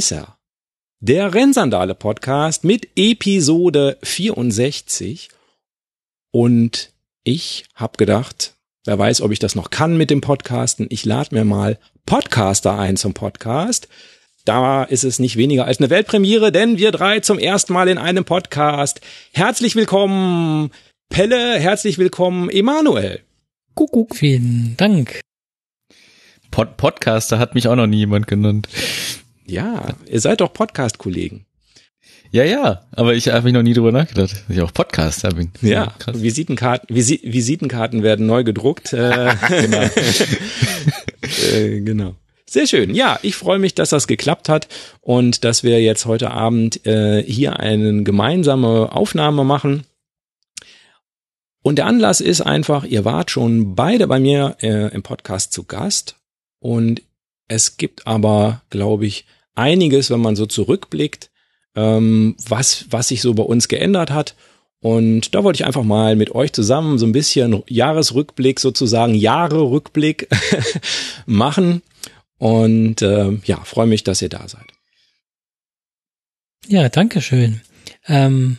Ist er. Der Rennsandale Podcast mit Episode 64. Und ich habe gedacht, wer weiß, ob ich das noch kann mit dem Podcasten. Ich lade mir mal Podcaster ein zum Podcast. Da ist es nicht weniger als eine Weltpremiere, denn wir drei zum ersten Mal in einem Podcast. Herzlich willkommen, Pelle, herzlich willkommen, Emanuel. Kuckuck. Vielen Dank. Pod Podcaster hat mich auch noch nie jemand genannt. Ja, ihr seid doch Podcast-Kollegen. Ja, ja, aber ich habe mich noch nie drüber nachgedacht, dass ich auch Podcaster bin. Ja, krass. Visitenkarten, Visi Visitenkarten werden neu gedruckt. Äh, genau. äh, genau. Sehr schön. Ja, ich freue mich, dass das geklappt hat und dass wir jetzt heute Abend äh, hier eine gemeinsame Aufnahme machen. Und der Anlass ist einfach, ihr wart schon beide bei mir äh, im Podcast zu Gast und es gibt aber, glaube ich, einiges, wenn man so zurückblickt, ähm, was, was sich so bei uns geändert hat. Und da wollte ich einfach mal mit euch zusammen so ein bisschen Jahresrückblick, sozusagen Jahre-Rückblick machen. Und äh, ja, freue mich, dass ihr da seid. Ja, danke schön. Ähm,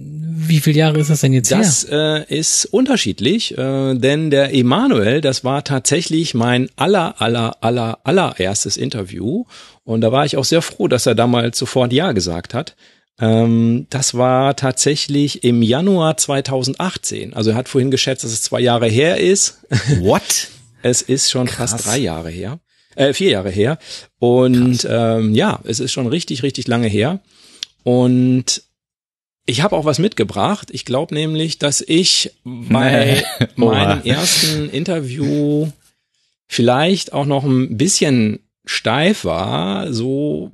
wie viele Jahre ist das denn jetzt das, her? Das äh, ist unterschiedlich, äh, denn der Emanuel, das war tatsächlich mein aller, aller, aller, allererstes Interview. Und da war ich auch sehr froh, dass er damals sofort Ja gesagt hat. Ähm, das war tatsächlich im Januar 2018. Also er hat vorhin geschätzt, dass es zwei Jahre her ist. What? es ist schon Krass. fast drei Jahre her. Äh, vier Jahre her. Und ähm, ja, es ist schon richtig, richtig lange her. Und ich habe auch was mitgebracht. Ich glaube nämlich, dass ich bei nee. meinem ersten Interview vielleicht auch noch ein bisschen steif war, so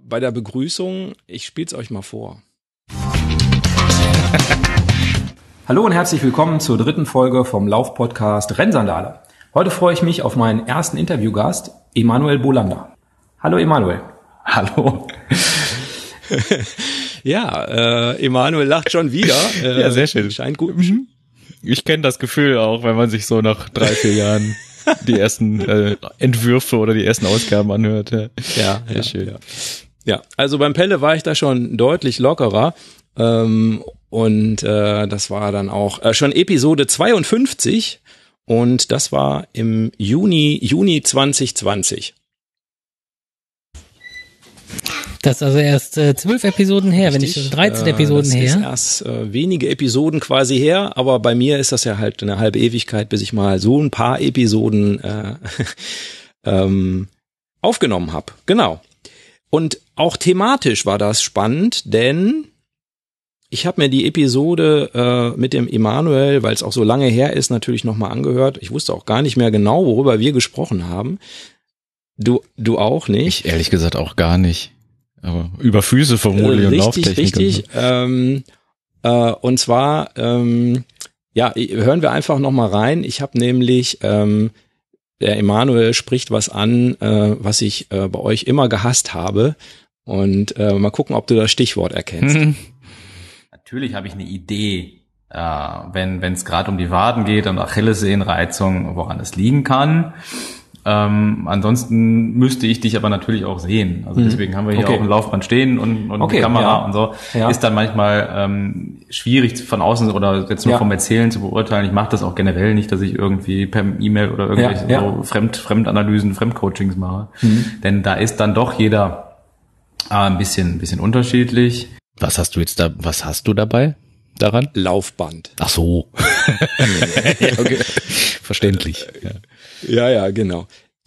bei der Begrüßung. Ich spiele es euch mal vor. Hallo und herzlich willkommen zur dritten Folge vom Laufpodcast Rennsandale. Heute freue ich mich auf meinen ersten Interviewgast, Emanuel Bolander. Hallo Emanuel. Hallo. Ja, äh, Emanuel lacht schon wieder. Äh, ja, sehr schön. Scheint gut. Mhm. Ich kenne das Gefühl auch, wenn man sich so nach drei, vier Jahren die ersten äh, Entwürfe oder die ersten Ausgaben anhört. Ja, ja, sehr ja, schön. Ja. ja, also beim Pelle war ich da schon deutlich lockerer. Ähm, und äh, das war dann auch äh, schon Episode 52 und das war im Juni, Juni 2020. Das ist also erst äh, zwölf Episoden her, Richtig, wenn nicht 13 äh, Episoden das her. Ist erst äh, wenige Episoden quasi her, aber bei mir ist das ja halt eine halbe Ewigkeit, bis ich mal so ein paar Episoden äh, ähm, aufgenommen habe. Genau. Und auch thematisch war das spannend, denn ich habe mir die Episode äh, mit dem Emanuel, weil es auch so lange her ist, natürlich nochmal angehört. Ich wusste auch gar nicht mehr genau, worüber wir gesprochen haben. Du, du auch nicht? Ich ehrlich gesagt auch gar nicht. Aber über Füße vermutlich äh, und Lauftechnik. Richtig, so. ähm, äh, und zwar, ähm, ja, hören wir einfach noch mal rein. Ich habe nämlich, ähm, der Emanuel spricht was an, äh, was ich äh, bei euch immer gehasst habe. Und äh, mal gucken, ob du das Stichwort erkennst. Natürlich habe ich eine Idee, äh, wenn es gerade um die Waden geht und Achillessehnenreizung, woran es liegen kann. Ähm, ansonsten müsste ich dich aber natürlich auch sehen. Also mhm. deswegen haben wir hier okay. auch ein Laufband stehen und, und okay, eine Kamera ja. und so. Ja. Ist dann manchmal ähm, schwierig von außen oder jetzt nur ja. vom Erzählen zu beurteilen. Ich mache das auch generell nicht, dass ich irgendwie per E-Mail oder irgendwelche so Fremd, Fremdanalysen, Fremdcoachings mache. Mhm. Denn da ist dann doch jeder äh, ein bisschen, ein bisschen unterschiedlich. Was hast du jetzt da, was hast du dabei? Daran? Laufband. Ach so. okay. Verständlich. Ja. Ja, genau.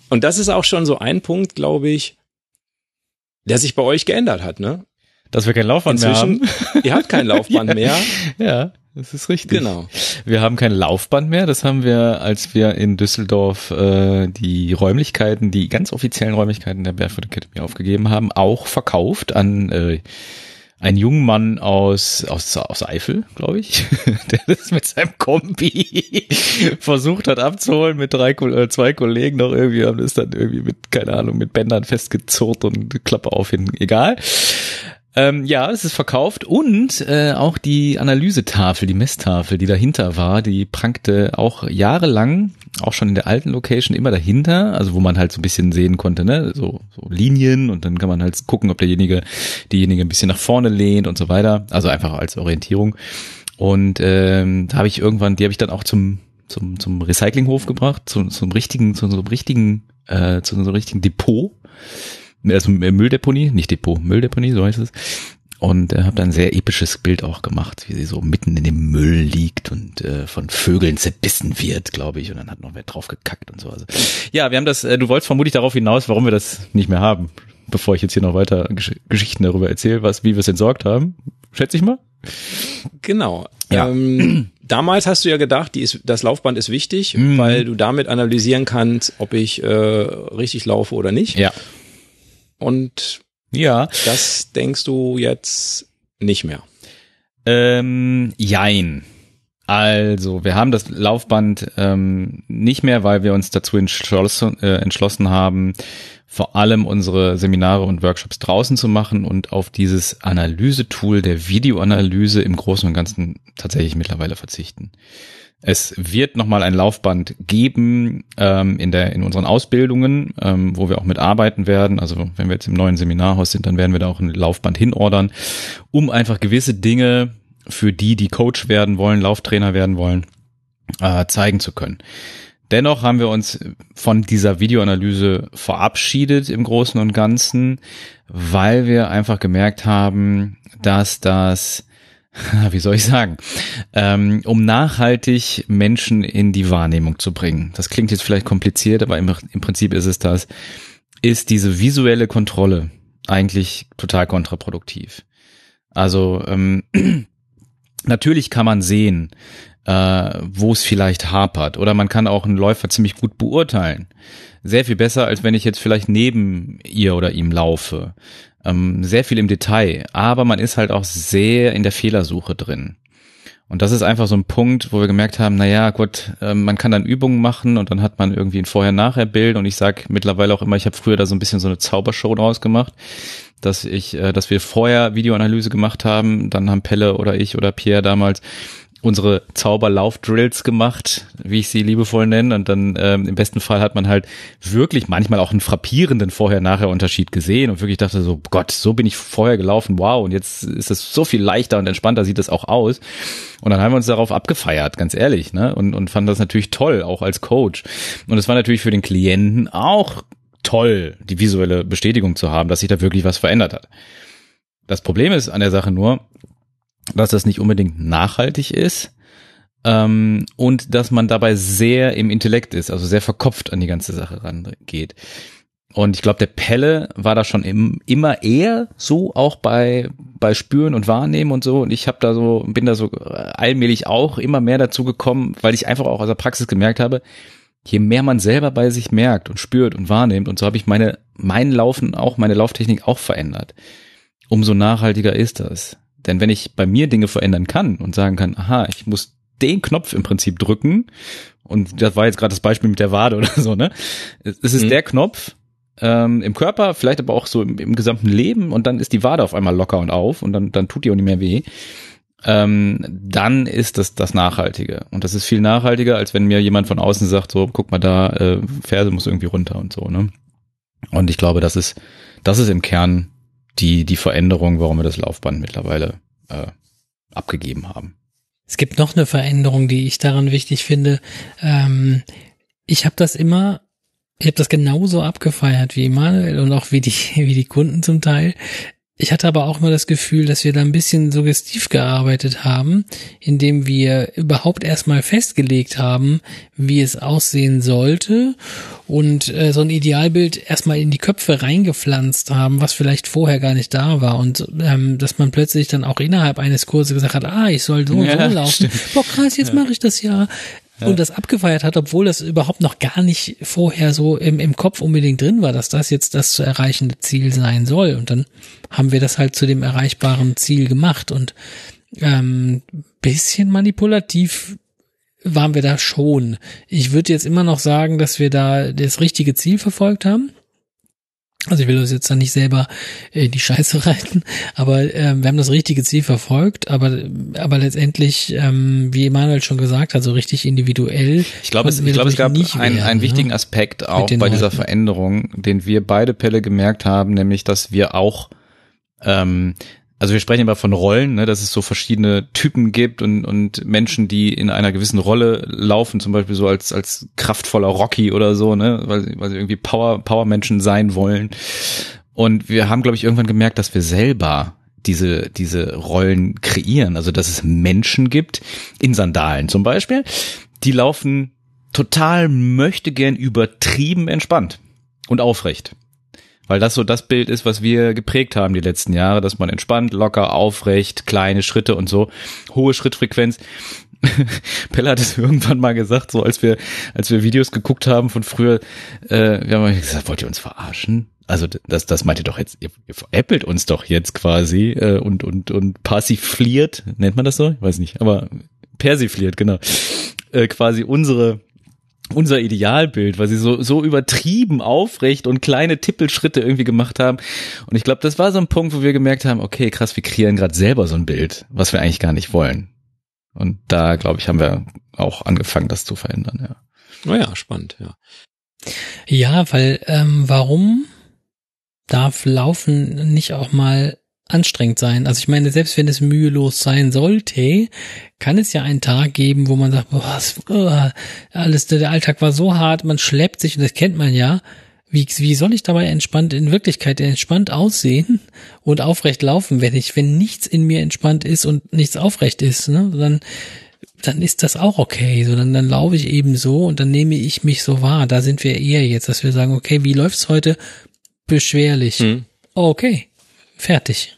Und das ist auch schon so ein Punkt, glaube ich, der sich bei euch geändert hat, ne? Dass wir kein Laufband Inzwischen, mehr haben. Ihr habt kein Laufband ja, mehr. Ja, das ist richtig. Genau. Wir haben kein Laufband mehr. Das haben wir, als wir in Düsseldorf äh, die Räumlichkeiten, die ganz offiziellen Räumlichkeiten der Barefoot Academy aufgegeben haben, auch verkauft an äh, ein junger Mann aus, aus, aus Eifel, glaube ich, der das mit seinem Kombi versucht hat abzuholen mit drei, äh, zwei Kollegen noch irgendwie, haben das dann irgendwie mit, keine Ahnung, mit Bändern festgezurrt und Klappe auf hin, egal. Ähm, ja, es ist verkauft und äh, auch die Analysetafel, die Messtafel, die dahinter war, die prangte auch jahrelang, auch schon in der alten Location immer dahinter, also wo man halt so ein bisschen sehen konnte, ne, so, so Linien und dann kann man halt gucken, ob derjenige, diejenige ein bisschen nach vorne lehnt und so weiter, also einfach als Orientierung. Und ähm, da habe ich irgendwann, die habe ich dann auch zum zum zum Recyclinghof gebracht, zum zum richtigen, zu so einem richtigen, äh, zu einem richtigen Depot also Mülldeponie, nicht Depot, Mülldeponie, so heißt es. Und äh, habe dann ein sehr episches Bild auch gemacht, wie sie so mitten in dem Müll liegt und äh, von Vögeln zerbissen wird, glaube ich. Und dann hat noch wer drauf gekackt und so. Also, ja, wir haben das, äh, du wolltest vermutlich darauf hinaus, warum wir das nicht mehr haben, bevor ich jetzt hier noch weiter Gesch Geschichten darüber erzähle, was, wie wir es entsorgt haben. Schätze ich mal. Genau. Ja. Ähm, damals hast du ja gedacht, die ist, das Laufband ist wichtig, Mhm. weil du damit analysieren kannst, ob ich äh, richtig laufe oder nicht. Ja. Und Ja. das denkst du jetzt nicht mehr. Ähm, jein. Also, wir haben das Laufband ähm, nicht mehr, weil wir uns dazu entschlossen, äh, entschlossen haben, vor allem unsere Seminare und Workshops draußen zu machen und auf dieses Analysetool der Videoanalyse im Großen und Ganzen tatsächlich mittlerweile verzichten. Es wird nochmal ein Laufband geben ähm, in, der, in unseren Ausbildungen, ähm, wo wir auch mitarbeiten werden. Also wenn wir jetzt im neuen Seminarhaus sind, dann werden wir da auch ein Laufband hinordern, um einfach gewisse Dinge für die, die Coach werden wollen, Lauftrainer werden wollen, äh, zeigen zu können. Dennoch haben wir uns von dieser Videoanalyse verabschiedet im Großen und Ganzen, weil wir einfach gemerkt haben, dass das wie soll ich sagen, ähm, um nachhaltig Menschen in die Wahrnehmung zu bringen. Das klingt jetzt vielleicht kompliziert, aber im, im Prinzip ist es das, ist diese visuelle Kontrolle eigentlich total kontraproduktiv. Also ähm, natürlich kann man sehen, äh, wo es vielleicht hapert oder man kann auch einen Läufer ziemlich gut beurteilen. Sehr viel besser, als wenn ich jetzt vielleicht neben ihr oder ihm laufe ähm, sehr viel im Detail, aber man ist halt auch sehr in der Fehlersuche drin. Und das ist einfach so ein Punkt, wo wir gemerkt haben, naja, gut, äh, man kann dann Übungen machen und dann hat man irgendwie ein Vorher-Nachher-Bild und ich sag mittlerweile auch immer, ich habe früher da so ein bisschen so eine Zaubershow draus gemacht, dass ich, äh, dass wir vorher Videoanalyse gemacht haben, dann haben Pelle oder ich oder Pierre damals unsere Zauberlauf-Drills gemacht, wie ich sie liebevoll nenne. Und dann ähm, im besten Fall hat man halt wirklich manchmal auch einen frappierenden Vorher-Nachher-Unterschied gesehen und wirklich dachte so, Gott, so bin ich vorher gelaufen, wow, und jetzt ist es so viel leichter und entspannter sieht es auch aus. Und dann haben wir uns darauf abgefeiert, ganz ehrlich, ne? Und, und fanden das natürlich toll, auch als Coach. Und es war natürlich für den Klienten auch toll, die visuelle Bestätigung zu haben, dass sich da wirklich was verändert hat. Das Problem ist an der Sache nur, dass das nicht unbedingt nachhaltig ist ähm, und dass man dabei sehr im Intellekt ist, also sehr verkopft an die ganze Sache rangeht. Und ich glaube, der Pelle war da schon im, immer eher so, auch bei, bei Spüren und Wahrnehmen und so. Und ich habe da so, bin da so allmählich auch immer mehr dazu gekommen, weil ich einfach auch aus der Praxis gemerkt habe, je mehr man selber bei sich merkt und spürt und wahrnimmt, und so habe ich meine, mein Laufen auch, meine Lauftechnik auch verändert, umso nachhaltiger ist das. Denn wenn ich bei mir Dinge verändern kann und sagen kann, aha, ich muss den Knopf im Prinzip drücken, und das war jetzt gerade das Beispiel mit der Wade oder so, ne? Es ist Mhm. der Knopf ähm, im Körper, vielleicht aber auch so im, im gesamten Leben und dann ist die Wade auf einmal locker und auf und dann, dann tut die auch nicht mehr weh. Ähm, dann ist das das Nachhaltige. Und das ist viel nachhaltiger, als wenn mir jemand von außen sagt, so, guck mal da, äh, Ferse muss irgendwie runter und so, ne? Und ich glaube, das ist, das ist im Kern die, die Veränderung, warum wir das Laufband mittlerweile äh, abgegeben haben. Es gibt noch eine Veränderung, die ich daran wichtig finde. Ähm, ich habe das immer, ich habe das genauso abgefeiert wie Manuel und auch wie die, wie die Kunden zum Teil. Ich hatte aber auch immer das Gefühl, dass wir da ein bisschen suggestiv gearbeitet haben, indem wir überhaupt erstmal festgelegt haben, wie es aussehen sollte und äh, so ein Idealbild erstmal in die Köpfe reingepflanzt haben, was vielleicht vorher gar nicht da war und ähm, dass man plötzlich dann auch innerhalb eines Kurses gesagt hat, ah, ich soll so und Ja, so laufen. Boah, krass, jetzt mache ich das ja. Und das abgefeiert hat, obwohl das überhaupt noch gar nicht vorher so im, im Kopf unbedingt drin war, dass das jetzt das zu erreichende Ziel sein soll. Und dann haben wir das halt zu dem erreichbaren Ziel gemacht. Und ähm, bisschen manipulativ waren wir da schon. Ich würde jetzt immer noch sagen, dass wir da das richtige Ziel verfolgt haben. Also ich will uns jetzt da nicht selber in die Scheiße reiten, aber äh, wir haben das richtige Ziel verfolgt, aber aber letztendlich, ähm, wie Emanuel schon gesagt hat, so richtig individuell. Ich glaube, es, ich glaube, es gab einen, werden, einen wichtigen ne? Aspekt auch bei dieser Veränderung, den wir beide Pelle gemerkt haben, nämlich, dass wir auch ähm, also wir sprechen immer von Rollen, ne, dass es so verschiedene Typen gibt und, und Menschen, die in einer gewissen Rolle laufen, zum Beispiel so als, als kraftvoller Rocky oder so, ne, weil, weil sie irgendwie Power, Power-Menschen sein wollen. Und wir haben, glaube ich, irgendwann gemerkt, dass wir selber diese, diese Rollen kreieren. Also, dass es Menschen gibt, in Sandalen zum Beispiel, die laufen total möchte gern übertrieben entspannt und aufrecht. Weil das so das Bild ist, was wir geprägt haben die letzten Jahre, dass man entspannt, locker, aufrecht, kleine Schritte und so, hohe Schrittfrequenz. Pelle hat es irgendwann mal gesagt, so als wir, als wir Videos geguckt haben von früher, äh, wir haben gesagt, wollt ihr uns verarschen? Also das, das meint ihr doch jetzt, ihr, ihr veräppelt uns doch jetzt quasi äh, und, und, und passifliert, nennt man das so? Ich weiß nicht, aber persifliert, genau. Äh, quasi unsere unser Idealbild, weil sie so, so übertrieben aufrecht und kleine Tippelschritte irgendwie gemacht haben. Und ich glaube, das war so ein Punkt, wo wir gemerkt haben, okay, krass, wir kreieren gerade selber so ein Bild, was wir eigentlich gar nicht wollen. Und da, glaube ich, haben wir auch angefangen, das zu verändern, ja. Naja, oh spannend, ja. Ja, weil ähm, warum darf Laufen nicht auch mal anstrengend sein. Also ich meine, selbst wenn es mühelos sein sollte, kann es ja einen Tag geben, wo man sagt, boah, was, oh, alles, der Alltag war so hart, man schleppt sich und das kennt man ja. Wie, wie soll ich dabei entspannt, in Wirklichkeit entspannt aussehen und aufrecht laufen, wenn ich, wenn nichts in mir entspannt ist und nichts aufrecht ist, ne? Dann, dann ist das auch okay. So, dann, dann laufe ich eben so und dann nehme ich mich so wahr. Da sind wir eher jetzt, dass wir sagen, okay, wie läuft's heute? Beschwerlich. Hm. Okay. Fertig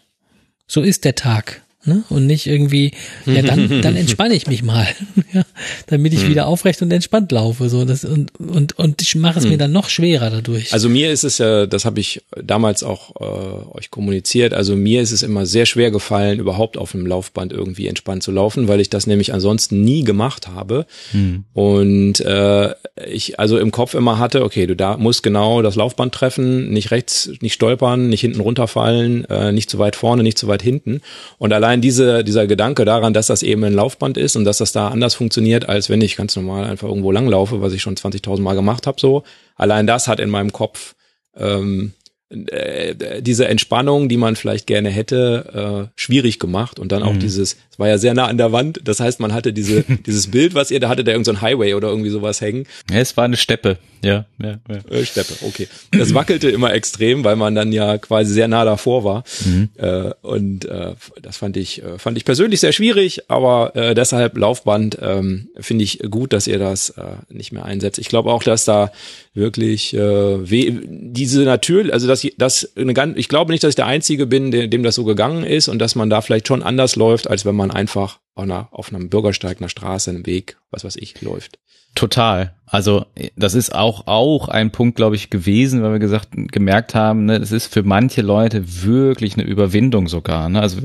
so ist der Tag. Ne? Und nicht irgendwie, ja, dann, dann entspanne ich mich mal, ja, damit ich hm. wieder aufrecht und entspannt laufe. So, das, und, und, und ich mache es hm. mir dann noch schwerer dadurch. Also mir ist es ja, das habe ich damals auch äh, euch kommuniziert, also mir ist es immer sehr schwer gefallen, überhaupt auf einem Laufband irgendwie entspannt zu laufen, weil ich das nämlich ansonsten nie gemacht habe. Hm. Und äh, ich also im Kopf immer hatte, okay, du da musst genau das Laufband treffen, nicht rechts, nicht stolpern, nicht hinten runterfallen, äh, nicht zu weit vorne, nicht zu weit hinten. Und allein allein diese, dieser Gedanke daran, dass das eben ein Laufband ist und dass das da anders funktioniert, als wenn ich ganz normal einfach irgendwo langlaufe, was ich schon 20.000 Mal gemacht habe, so, allein das hat in meinem Kopf ähm, äh, diese Entspannung, die man vielleicht gerne hätte, äh, schwierig gemacht und dann auch mhm. dieses, es war ja sehr nah an der Wand, das heißt, man hatte diese dieses Bild, was ihr da hattet, da irgendein so Highway oder irgendwie sowas hängen. Ja, es war eine Steppe, ja, ja, ja. Äh, Steppe, okay. Das wackelte immer extrem, weil man dann ja quasi sehr nah davor war mhm. äh, und äh, das fand ich äh, fand ich persönlich sehr schwierig, aber äh, deshalb Laufband ähm, finde ich gut, dass ihr das äh, nicht mehr einsetzt. Ich glaube auch, dass da wirklich äh, diese natürlich, also dass das eine ganz, ich glaube nicht, dass ich der Einzige bin, dem, dem das so gegangen ist und dass man da vielleicht schon anders läuft, als wenn man einfach auf, einer, auf einem Bürgersteig, einer Straße, einem Weg, was weiß ich, läuft. Total. Also das ist auch auch ein Punkt, glaube ich, gewesen, weil wir gesagt gemerkt haben, ne, es ist für manche Leute wirklich eine Überwindung sogar. Ne? Also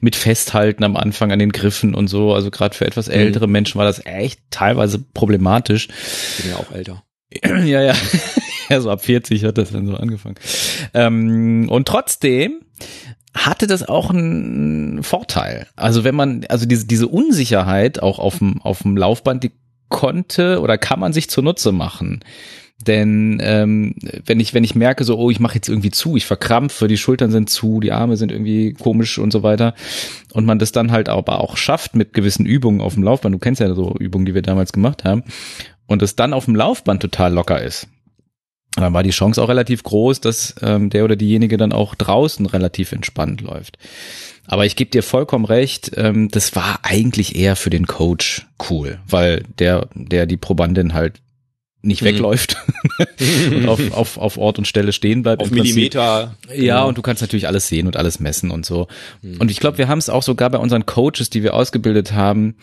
mit Festhalten am Anfang an den Griffen und so. Also gerade für etwas ältere mhm. Menschen war das echt teilweise problematisch. Ich bin ja auch älter. ja, ja. ja, so ab 40 hat das dann so angefangen. Ähm, und trotzdem hatte das auch einen Vorteil. Also wenn man, also diese, diese Unsicherheit auch auf dem, auf dem Laufband, die konnte oder kann man sich zunutze machen. Denn ähm, wenn ich wenn ich merke so oh ich mache jetzt irgendwie zu ich verkrampfe die Schultern sind zu die Arme sind irgendwie komisch und so weiter. Und man das dann halt aber auch schafft mit gewissen Übungen auf dem Laufband. Du kennst ja so Übungen die wir damals gemacht haben. Und es dann auf dem Laufband total locker ist dann war die Chance auch relativ groß, dass ähm, der oder diejenige dann auch draußen relativ entspannt läuft. Aber ich gebe dir vollkommen recht, ähm, das war eigentlich eher für den Coach cool, weil der, der die Probandin halt nicht mhm. wegläuft und auf, auf, auf Ort und Stelle stehen bleibt. Auf Millimeter. Ja, genau. und du kannst natürlich alles sehen und alles messen und so. Mhm. Und ich glaube, wir haben es auch sogar bei unseren Coaches, die wir ausgebildet haben,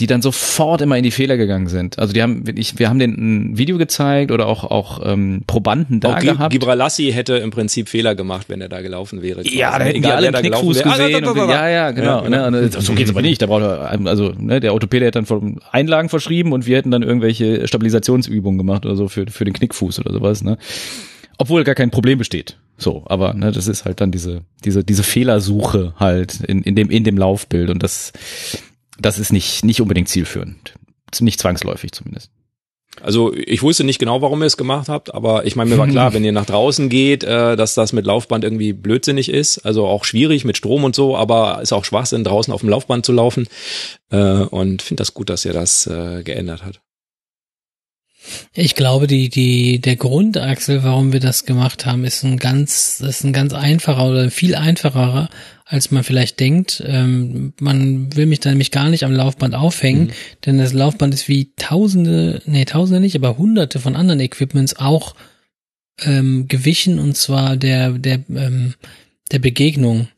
die dann sofort immer in die Fehler gegangen sind. Also die haben, ich, wir haben den ein Video gezeigt oder auch auch ähm, Probanden da auch gehabt. Gibralassi hätte im Prinzip Fehler gemacht, wenn er da gelaufen wäre. Ja, da hätten wir alle einen Knickfuß gesehen. Und, ja, ja, genau. Ja, genau. Ne, so geht's aber nicht. Da braucht er, also ne, der Orthopäde hätte dann Einlagen verschrieben und wir hätten dann irgendwelche Stabilisationsübungen gemacht oder so für für den Knickfuß oder sowas. Ne? Obwohl gar kein Problem besteht. So, aber ne, das ist halt dann diese, diese, diese Fehlersuche halt in, in dem, in dem Laufbild und das, das ist nicht, nicht unbedingt zielführend. Nicht zwangsläufig zumindest. Also ich wusste nicht genau, warum ihr es gemacht habt, aber ich meine, mir war klar, wenn ihr nach draußen geht, äh, dass das mit Laufband irgendwie blödsinnig ist. Also auch schwierig mit Strom und so, aber ist auch Schwachsinn, draußen auf dem Laufband zu laufen. Äh, und finde das gut, dass ihr das äh, geändert hat. Ich glaube, die, die, der Grundaxel, warum wir das gemacht haben, ist ein ganz, ist ein ganz einfacher oder viel einfacherer, als man vielleicht denkt. Ähm, man will mich da nämlich gar nicht am Laufband aufhängen, mhm. denn das Laufband ist wie tausende, nee, tausende nicht, aber hunderte von anderen Equipments auch ähm, gewichen und zwar der, der, ähm, der Begegnung.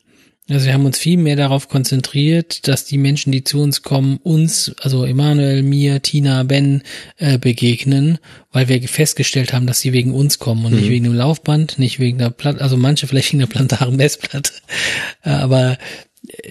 Also wir haben uns viel mehr darauf konzentriert, dass die Menschen, die zu uns kommen, uns, also Emanuel, mir, Tina, Ben, äh, begegnen, weil wir festgestellt haben, dass sie wegen uns kommen und mhm. nicht wegen dem Laufband, nicht wegen der Platte, also manche vielleicht wegen der plantaren Messplatte. Äh, aber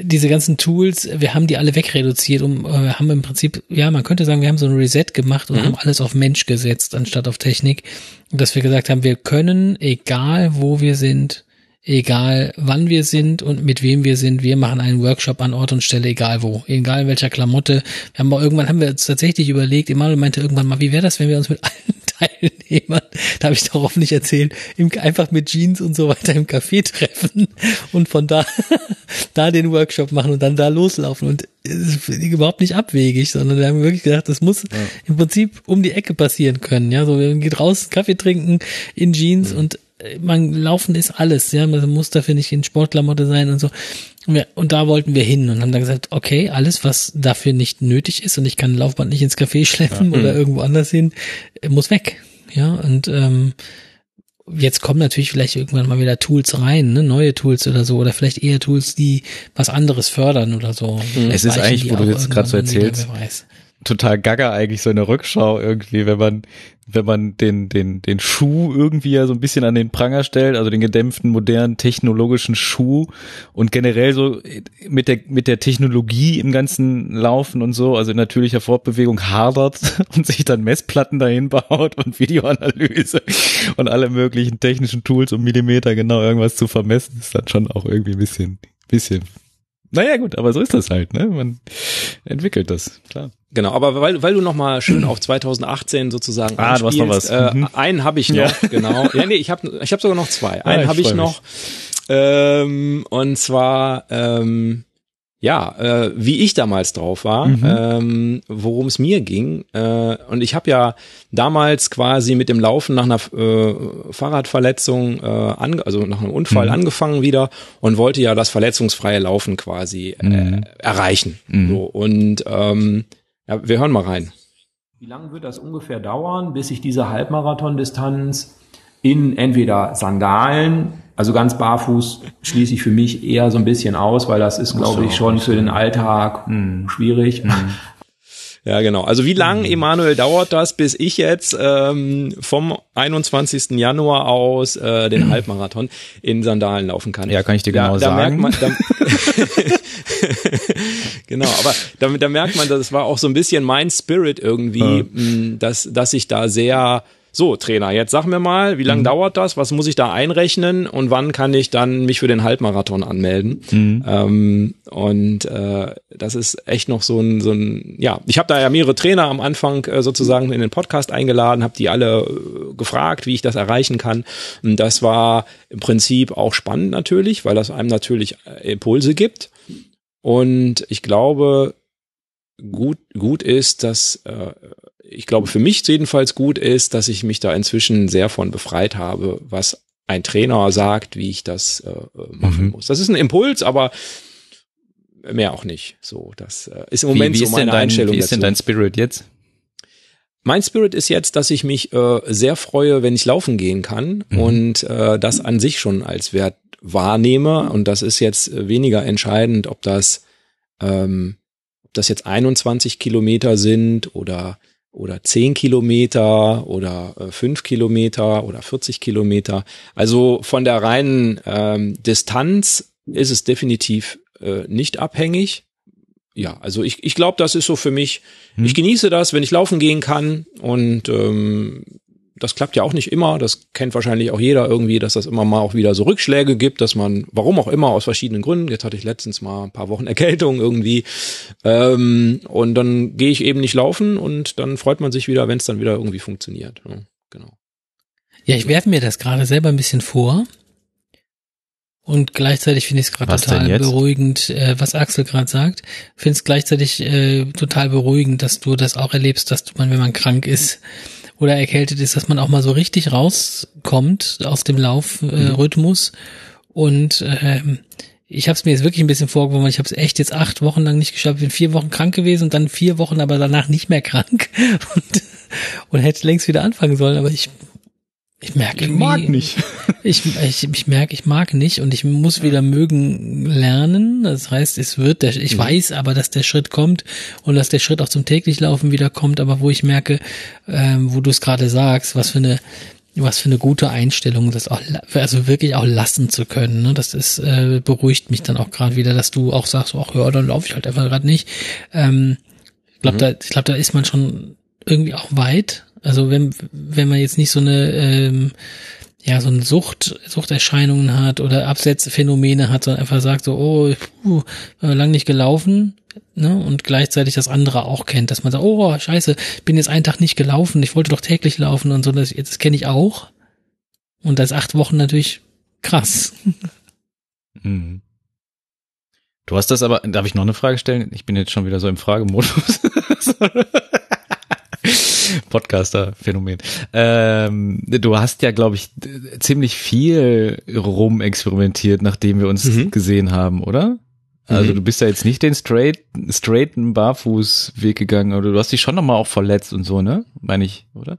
diese ganzen Tools, wir haben die alle wegreduziert und äh, haben im Prinzip, ja, man könnte sagen, wir haben so ein Reset gemacht und mhm. haben alles auf Mensch gesetzt, anstatt auf Technik. Dass wir gesagt haben, wir können, egal wo wir sind, egal wann wir sind und mit wem wir sind. Wir machen einen Workshop an Ort und Stelle, egal wo, egal in welcher Klamotte. Wir haben auch irgendwann haben wir uns tatsächlich überlegt, Emanuel meinte irgendwann mal, wie wäre das, wenn wir uns mit allen Teilnehmern, da habe ich doch nicht erzählt, im, einfach mit Jeans und so weiter im Café treffen und von da da den Workshop machen und dann da loslaufen und es ist überhaupt nicht abwegig, sondern wir haben wirklich gedacht, das muss ja. im Prinzip um die Ecke passieren können. Ja, so man geht raus, Kaffee trinken in Jeans mhm. und man laufen ist alles, ja, man muss dafür nicht in Sportklamotte sein und so. Und da wollten wir hin und haben dann gesagt, okay, alles, was dafür nicht nötig ist und ich kann Laufband nicht ins Café schleppen ja. oder mhm. irgendwo anders hin, muss weg. Ja, und ähm, jetzt kommen natürlich vielleicht irgendwann mal wieder Tools rein, ne? neue Tools oder so, oder vielleicht eher Tools, die was anderes fördern oder so. Es ist eigentlich, wo du jetzt gerade so erzählst, total gaga eigentlich so eine Rückschau irgendwie, wenn man wenn man den den den Schuh irgendwie ja so ein bisschen an den Pranger stellt, also den gedämpften modernen technologischen Schuh und generell so mit der mit der Technologie im ganzen Laufen und so, also in natürlicher Fortbewegung hadert und sich dann Messplatten dahin baut und Videoanalyse und alle möglichen technischen Tools um Millimeter genau irgendwas zu vermessen, ist dann schon auch irgendwie ein bisschen bisschen naja, gut, aber so ist das halt, ne? Man entwickelt das, klar. Genau, aber weil, weil du noch mal schön auf 2018 sozusagen Ah, du hast noch was. Äh, mhm. Einen habe ich noch, ja. genau. Ja, nee, ich habe ich hab sogar noch zwei. Einen ja, habe ich noch. Ähm, und zwar ähm, ja, äh, wie ich damals drauf war, mhm. ähm, worum es mir ging. Äh, und ich habe ja damals quasi mit dem Laufen nach einer äh, Fahrradverletzung, äh, ange also nach einem Unfall mhm. angefangen wieder und wollte ja das verletzungsfreie Laufen quasi äh, mhm. erreichen. Mhm. So, und ähm, ja, wir hören mal rein. Wie lange wird das ungefähr dauern, bis ich diese Halbmarathon-Distanz in entweder Sandalen also ganz barfuß schließe ich für mich eher so ein bisschen aus, weil das ist, glaube ich, schon für den Alltag mhm. schwierig. Mhm. Ja, genau. Also wie lang, mhm. Emanuel, dauert das, bis ich jetzt ähm, vom 21. Januar aus äh, den Halbmarathon in Sandalen laufen kann? Ja, kann ich dir genau da, da sagen. Merkt man, da, genau, aber da, da merkt man, das war auch so ein bisschen mein Spirit irgendwie, ja. mh, dass, dass ich da sehr so Trainer, jetzt sag mir mal, wie lange mhm. dauert das? Was muss ich da einrechnen und wann kann ich dann mich für den Halbmarathon anmelden? Mhm. Ähm, und äh, das ist echt noch so ein, so ein ja, ich habe da ja mehrere Trainer am Anfang äh, sozusagen in den Podcast eingeladen, habe die alle äh, gefragt, wie ich das erreichen kann. Und das war im Prinzip auch spannend natürlich, weil das einem natürlich äh, Impulse gibt. Und ich glaube, gut, gut ist, dass äh, ich glaube, für mich jedenfalls gut ist, dass ich mich da inzwischen sehr von befreit habe, was ein Trainer sagt, wie ich das äh, machen mhm. muss. Das ist ein Impuls, aber mehr auch nicht. So, das äh, ist im Moment wie, wie so meine dein, Einstellung. Wie ist denn dein Spirit jetzt? Mein Spirit ist jetzt, dass ich mich äh, sehr freue, wenn ich laufen gehen kann mhm. und äh, das an sich schon als Wert wahrnehme. Und das ist jetzt weniger entscheidend, ob das, ähm, ob das jetzt 21 Kilometer sind oder oder 10 Kilometer oder äh, 5 Kilometer oder 40 Kilometer. Also von der reinen ähm, Distanz ist es definitiv äh, nicht abhängig. Ja, also ich, ich glaube, das ist so für mich, hm. ich genieße das, wenn ich laufen gehen kann und ähm, das klappt ja auch nicht immer. Das kennt wahrscheinlich auch jeder irgendwie, dass das immer mal auch wieder so Rückschläge gibt, dass man, warum auch immer, aus verschiedenen Gründen. Jetzt hatte ich letztens mal ein paar Wochen Erkältung irgendwie. Ähm, und dann gehe ich eben nicht laufen und dann freut man sich wieder, wenn es dann wieder irgendwie funktioniert. Ja, genau. Ja, ich werfe mir das gerade selber ein bisschen vor. Und gleichzeitig finde ich es gerade total beruhigend, äh, was Axel gerade sagt. Finde es gleichzeitig äh, total beruhigend, dass du das auch erlebst, dass man, wenn man krank ist oder erkältet ist, dass man auch mal so richtig rauskommt aus dem Laufrhythmus. Äh. Und ähm, ich habe es mir jetzt wirklich ein bisschen vorgeworfen, ich habe es echt jetzt acht Wochen lang nicht geschafft. Bin vier Wochen krank gewesen und dann vier Wochen aber danach nicht mehr krank und, und hätte längst wieder anfangen sollen. Aber ich ich merke Ich mag nicht. ich, ich, ich merke, ich mag nicht und ich muss wieder mögen lernen. Das heißt, es wird, der, ich weiß aber, dass der Schritt kommt und dass der Schritt auch zum täglich Laufen wieder kommt, aber wo ich merke, ähm, wo du es gerade sagst, was für eine was für eine gute Einstellung, das auch also wirklich auch lassen zu können. Ne? Das ist äh, beruhigt mich dann auch gerade wieder, dass du auch sagst, ach ja, dann laufe ich halt einfach gerade nicht. Ähm, ich glaube, da, ich glaube, da ist man schon irgendwie auch weit. Also wenn wenn man jetzt nicht so eine ähm, ja, so eine Sucht, Suchterscheinungen hat oder Absetzphänomene hat, sondern einfach sagt so, oh, puh, äh, lang nicht gelaufen, ne, und gleichzeitig das andere auch kennt, dass man sagt, oh, scheiße, bin jetzt einen Tag nicht gelaufen, ich wollte doch täglich laufen und so, das, das kenne ich auch. Und das acht Wochen natürlich krass. Mhm. Du hast das aber, darf ich noch eine Frage stellen? Ich bin jetzt schon wieder so im Fragemodus. Podcaster-Phänomen. Ähm, du hast ja, glaube ich, ziemlich viel rumexperimentiert, nachdem wir uns Mhm. gesehen haben, oder? Also Mhm. du bist ja jetzt nicht den straight, straighten Barfußweg gegangen, oder du hast dich schon nochmal auch verletzt und so, ne? Meine ich, oder?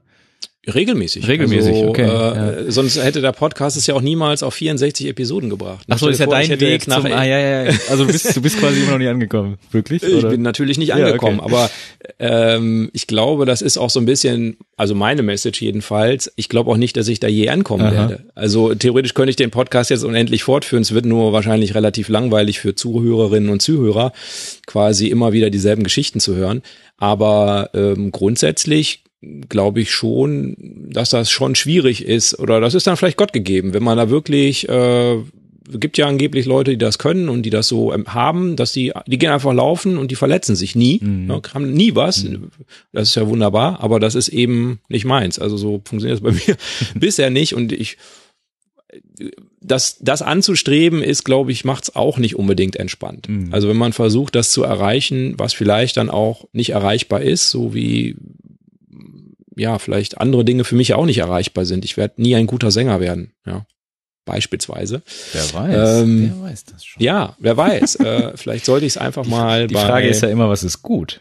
Regelmäßig. Regelmäßig, also, okay, Äh, Sonst hätte der Podcast es ja auch niemals auf 64 Episoden gebracht. Ach so, ist ja ich dein Weg nach- zum, ah, ja, ja, ja. Also du bist, du bist quasi immer noch nicht angekommen. Wirklich? Ich oder? bin natürlich nicht Ja, angekommen, okay. aber ähm, ich glaube, das ist auch so ein bisschen, also meine Message jedenfalls, ich glaube auch nicht, dass ich da je ankommen Aha. werde. Also theoretisch könnte ich den Podcast jetzt unendlich fortführen, es wird nur wahrscheinlich relativ langweilig für Zuhörerinnen und Zuhörer, quasi immer wieder dieselben Geschichten zu hören. Aber ähm, grundsätzlich glaube ich schon, dass das schon schwierig ist oder das ist dann vielleicht Gott gegeben, wenn man da wirklich äh, gibt ja angeblich Leute, die das können und die das so ähm, haben, dass die, die gehen einfach laufen und die verletzen sich nie, Mhm. ne, haben nie was. Das ist ja wunderbar, aber das ist eben nicht meins. Also so funktioniert es bei mir bisher nicht und ich, das, das anzustreben ist, glaube ich, macht's auch nicht unbedingt entspannt. Mhm. Also wenn man versucht, das zu erreichen, was vielleicht dann auch nicht erreichbar ist, so wie ja, vielleicht andere Dinge für mich auch nicht erreichbar sind. Ich werde nie ein guter Sänger werden, ja. Beispielsweise. Wer weiß, Ähm, wer weiß das schon. Ja, wer weiß. äh, vielleicht sollte ich es einfach mal Die bei. Frage ist ja immer, was ist gut?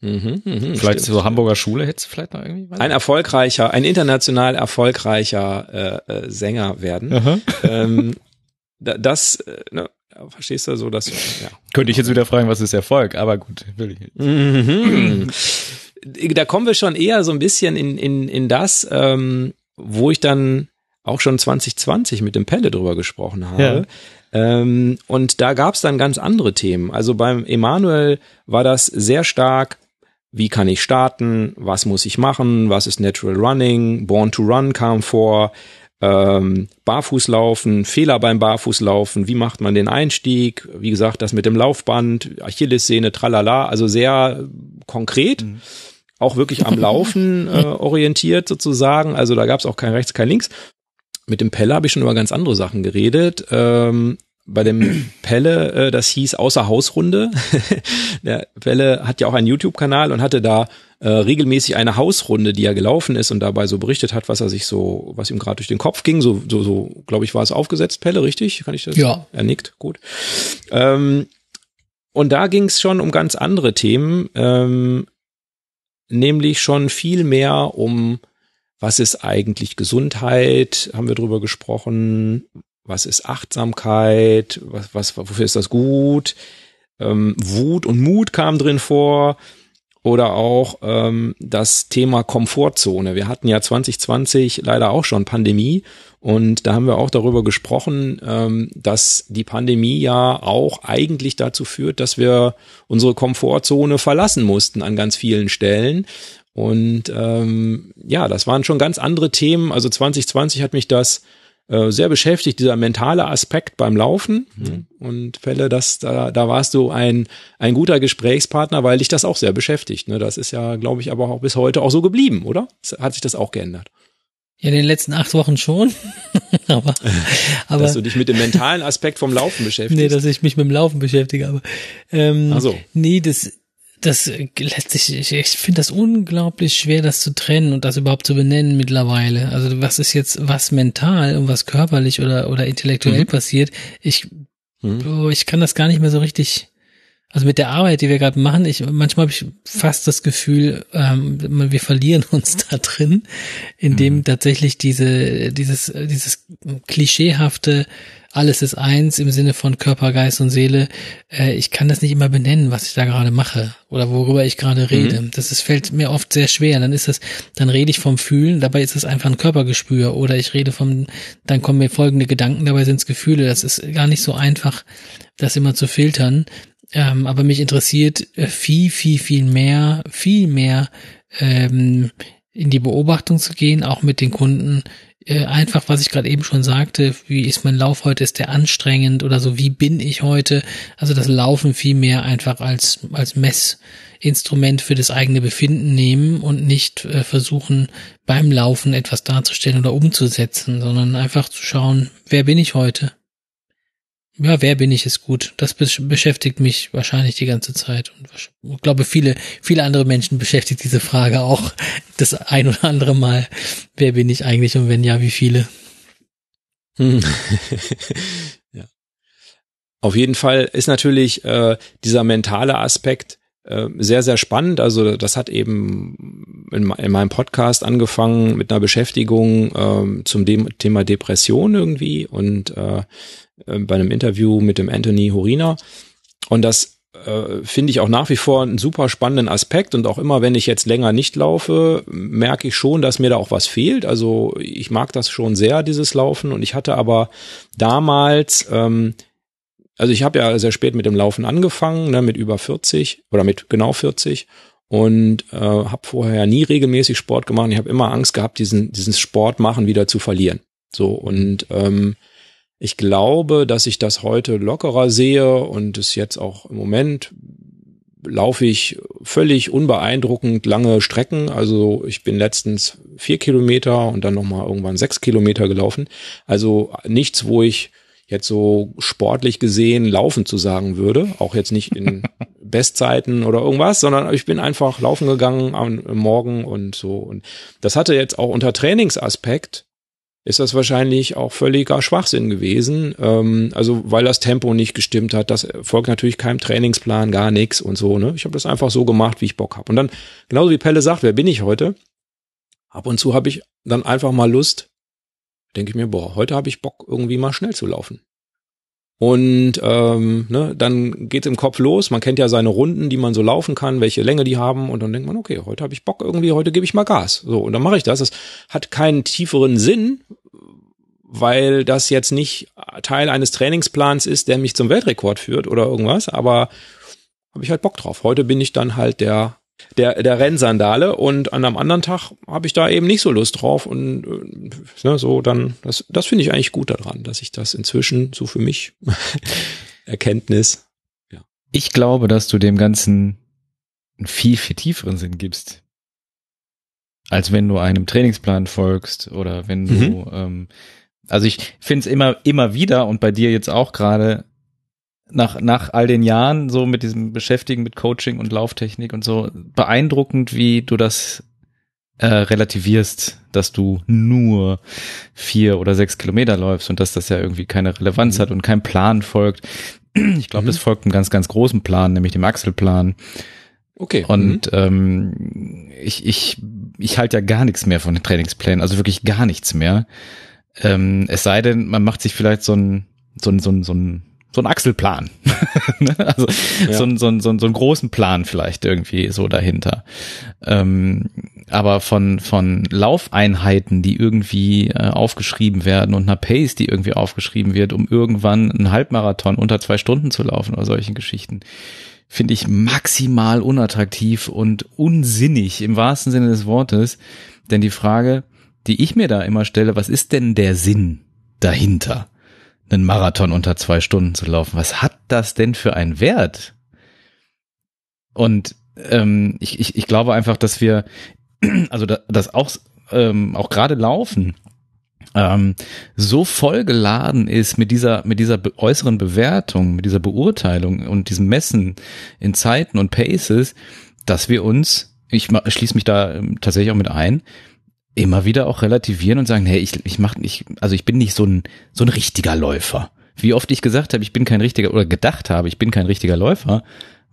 Mhm, mhm, Vielleicht stimmt. so Hamburger Schule hättest du vielleicht noch irgendwie? ein erfolgreicher, ein international erfolgreicher äh, äh, Sänger werden. Ähm, da- das, äh, ne, verstehst du so, dass ja. Könnte ich jetzt wieder fragen, was ist Erfolg? Aber gut, will ich nicht. Mhm. Da kommen wir schon eher so ein bisschen in, in, in das, ähm, wo ich dann auch schon 2020 mit dem Pelle drüber gesprochen habe. Ähm, und da gab es dann ganz andere Themen. Also beim Emanuel war das sehr stark, wie kann ich starten, was muss ich machen, was ist Natural Running, Born to Run kam vor, ähm, Barfußlaufen, Fehler beim Barfußlaufen, wie macht man den Einstieg, wie gesagt, das mit dem Laufband, Achillessehne, tralala, also sehr konkret, auch wirklich am Laufen äh, orientiert sozusagen, also da gab es auch kein rechts, kein links. Mit dem Pelle habe ich schon über ganz andere Sachen geredet. Ähm, bei dem Pelle, äh, das hieß Außer-Hausrunde. Der Pelle hat ja auch einen YouTube-Kanal und hatte da äh, regelmäßig eine Hausrunde, die er gelaufen ist und dabei so berichtet hat, was er sich so, was ihm gerade durch den Kopf ging. So, so, so glaube ich, war es aufgesetzt, Pelle, richtig? Kann ich das? Ja. Er nickt, gut. Ähm, und da ging es schon um ganz andere Themen, ähm, nämlich schon viel mehr um, was ist eigentlich Gesundheit, haben wir drüber gesprochen, was ist Achtsamkeit, was, was, wofür ist das gut, ähm, Wut und Mut kam drin vor oder auch ähm, das Thema Komfortzone. Wir hatten ja 2020 leider auch schon Pandemie und da haben wir auch darüber gesprochen, ähm, dass die Pandemie ja auch eigentlich dazu führt, dass wir unsere Komfortzone verlassen mussten an ganz vielen Stellen Und ähm, ja, das waren schon ganz andere Themen. Also 2020 hat mich das äh, sehr beschäftigt, dieser mentale Aspekt beim Laufen. Mhm. Und Fälle, das, da, da warst du ein, ein guter Gesprächspartner, weil dich das auch sehr beschäftigt. Ne? Das ist ja, glaube ich, aber auch bis heute auch so geblieben, oder? Hat sich das auch geändert? Ja, in den letzten acht Wochen schon. aber, aber, dass du dich mit dem mentalen Aspekt vom Laufen beschäftigst. Nee, dass ich mich mit dem Laufen beschäftige, aber ähm, Ach so. nee, das das letztlich, ich, ich finde das unglaublich schwer, das zu trennen und das überhaupt zu benennen mittlerweile. Also was ist jetzt was mental und was körperlich oder oder intellektuell mhm. passiert? Ich mhm. oh, ich kann das gar nicht mehr so richtig. Also mit der Arbeit, die wir gerade machen, ich manchmal habe ich fast das Gefühl, ähm, wir verlieren uns da drin, indem mhm. tatsächlich diese dieses dieses klischeehafte alles ist eins im Sinne von Körper, Geist und Seele. Äh, ich kann das nicht immer benennen, was ich da gerade mache oder worüber ich gerade rede. Mhm. Das ist, fällt mir oft sehr schwer. Dann ist das, dann rede ich vom Fühlen, dabei ist es einfach ein Körpergespür oder ich rede vom, dann kommen mir folgende Gedanken, dabei sind es Gefühle. Das ist gar nicht so einfach, das immer zu filtern. Ähm, aber mich interessiert äh, viel, viel, viel mehr, viel mehr ähm, in die Beobachtung zu gehen, auch mit den Kunden, äh, einfach, was ich gerade eben schon sagte, wie ist mein Lauf heute, ist der anstrengend oder so, wie bin ich heute? Also das Laufen viel mehr einfach als, als Messinstrument für das eigene Befinden nehmen und nicht äh, versuchen, beim Laufen etwas darzustellen oder umzusetzen, sondern einfach zu schauen, wer bin ich heute? Ja, wer bin ich ist gut. Das beschäftigt mich wahrscheinlich die ganze Zeit. Und ich glaube, viele, viele andere Menschen beschäftigt diese Frage auch das ein oder andere Mal. Wer bin ich eigentlich und wenn ja, wie viele? Hm. ja. Auf jeden Fall ist natürlich äh, dieser mentale Aspekt äh, sehr, sehr spannend. Also das hat eben in, in meinem Podcast angefangen mit einer Beschäftigung äh, zum Dem Thema Depression irgendwie und äh, äh, bei einem Interview mit dem Anthony Horina. Und das äh, finde ich auch nach wie vor einen super spannenden Aspekt. Und auch immer, wenn ich jetzt länger nicht laufe, merke ich schon, dass mir da auch was fehlt. Also ich mag das schon sehr, dieses Laufen. Und ich hatte aber damals, ähm, also ich habe ja sehr spät mit dem Laufen angefangen, ne, mit über 40 oder mit genau 40 und äh, habe vorher nie regelmäßig Sport gemacht. Ich habe immer Angst gehabt, diesen diesen Sport machen wieder zu verlieren. So und ähm, ich glaube, dass ich das heute lockerer sehe und es jetzt auch im Moment laufe ich völlig unbeeindruckend lange Strecken. Also ich bin letztens vier Kilometer und dann nochmal irgendwann sechs Kilometer gelaufen. Also nichts, wo ich jetzt so sportlich gesehen laufen zu sagen würde. Auch jetzt nicht in Bestzeiten oder irgendwas, sondern ich bin einfach laufen gegangen am Morgen und so. Und das hatte jetzt auch unter Trainingsaspekt ist das wahrscheinlich auch völliger Schwachsinn gewesen. Ähm, also weil das Tempo nicht gestimmt hat, das folgt natürlich keinem Trainingsplan, gar nichts und so. Ne? Ich habe das einfach so gemacht, wie ich Bock habe. Und dann, genauso wie Pelle sagt, wer bin ich heute? Ab und zu habe ich dann einfach mal Lust, denke ich mir, boah, heute habe ich Bock, irgendwie mal schnell zu laufen. Und ähm, ne, dann geht's im Kopf los. Man kennt ja seine Runden, die man so laufen kann, welche Länge die haben. Und dann denkt man, okay, heute habe ich Bock irgendwie, heute gebe ich mal Gas. So, und dann mache ich das. Das hat keinen tieferen Sinn, weil das jetzt nicht Teil eines Trainingsplans ist, der mich zum Weltrekord führt oder irgendwas. Aber habe ich halt Bock drauf. Heute bin ich dann halt der der, der Rennsandale und an einem anderen Tag habe ich da eben nicht so Lust drauf und äh, ne, so dann, das, das finde ich eigentlich gut daran, dass ich das inzwischen so für mich Erkenntnis. Ja. Ich glaube, dass du dem Ganzen einen viel, viel tieferen Sinn gibst, als wenn du einem Trainingsplan folgst oder wenn du, mhm. ähm, also ich finde es immer, immer wieder und bei dir jetzt auch gerade nach, nach all den Jahren so mit diesem Beschäftigen mit Coaching und Lauftechnik und so beeindruckend, wie du das äh, relativierst, dass du nur vier oder sechs Kilometer läufst und dass das ja irgendwie keine Relevanz mhm. hat und kein Plan folgt. Ich glaube, mhm. es folgt einem ganz, ganz großen Plan, nämlich dem Axelplan. Okay. Und mhm. ähm, ich, ich, ich halte ja gar nichts mehr von den Trainingsplänen, also wirklich gar nichts mehr. Ähm, es sei denn, man macht sich vielleicht so ein, so ein, so ein, so ein so ein Achselplan. Ne? also ja. so, ein, so, ein, so, ein, so einen großen Plan vielleicht irgendwie so dahinter. Ähm, aber von, von Laufeinheiten, die irgendwie äh, aufgeschrieben werden und einer Pace, die irgendwie aufgeschrieben wird, um irgendwann einen Halbmarathon unter zwei Stunden zu laufen oder solchen Geschichten, finde ich maximal unattraktiv und unsinnig im wahrsten Sinne des Wortes. Denn die Frage, die ich mir da immer stelle, was ist denn der Sinn dahinter, einen Marathon unter zwei Stunden zu laufen? Was hat das denn für einen Wert? Und ähm, ich, ich, ich glaube einfach, dass wir, also das auch, ähm, auch gerade Laufen, ähm, so vollgeladen ist mit dieser, mit dieser äußeren Bewertung, mit dieser Beurteilung und diesem Messen in Zeiten und Paces, dass wir uns, ich schließe mich da ähm, tatsächlich auch mit ein, immer wieder auch relativieren und sagen, hey, ich, ich mach nicht, also ich bin nicht so ein, so ein richtiger Läufer. Wie oft ich gesagt habe, ich bin kein richtiger, oder gedacht habe, ich bin kein richtiger Läufer,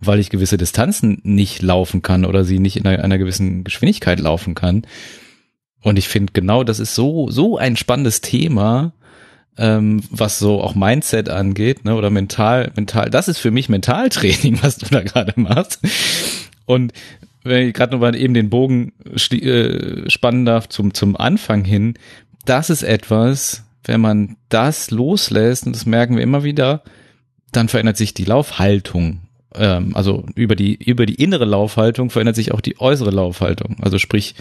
weil ich gewisse Distanzen nicht laufen kann oder sie nicht in einer, einer gewissen Geschwindigkeit laufen kann. Und ich finde genau, das ist so, so ein spannendes Thema, ähm, was so auch Mindset angeht, ne, oder mental, mental, das ist für mich Mentaltraining, was du da gerade machst. Und wenn ich gerade nochmal eben den Bogen äh, spannen darf zum, zum Anfang hin, das ist etwas, wenn man das loslässt, und das merken wir immer wieder, dann verändert sich die Laufhaltung. Ähm, also über die, über die innere Laufhaltung verändert sich auch die äußere Laufhaltung. Also sprich,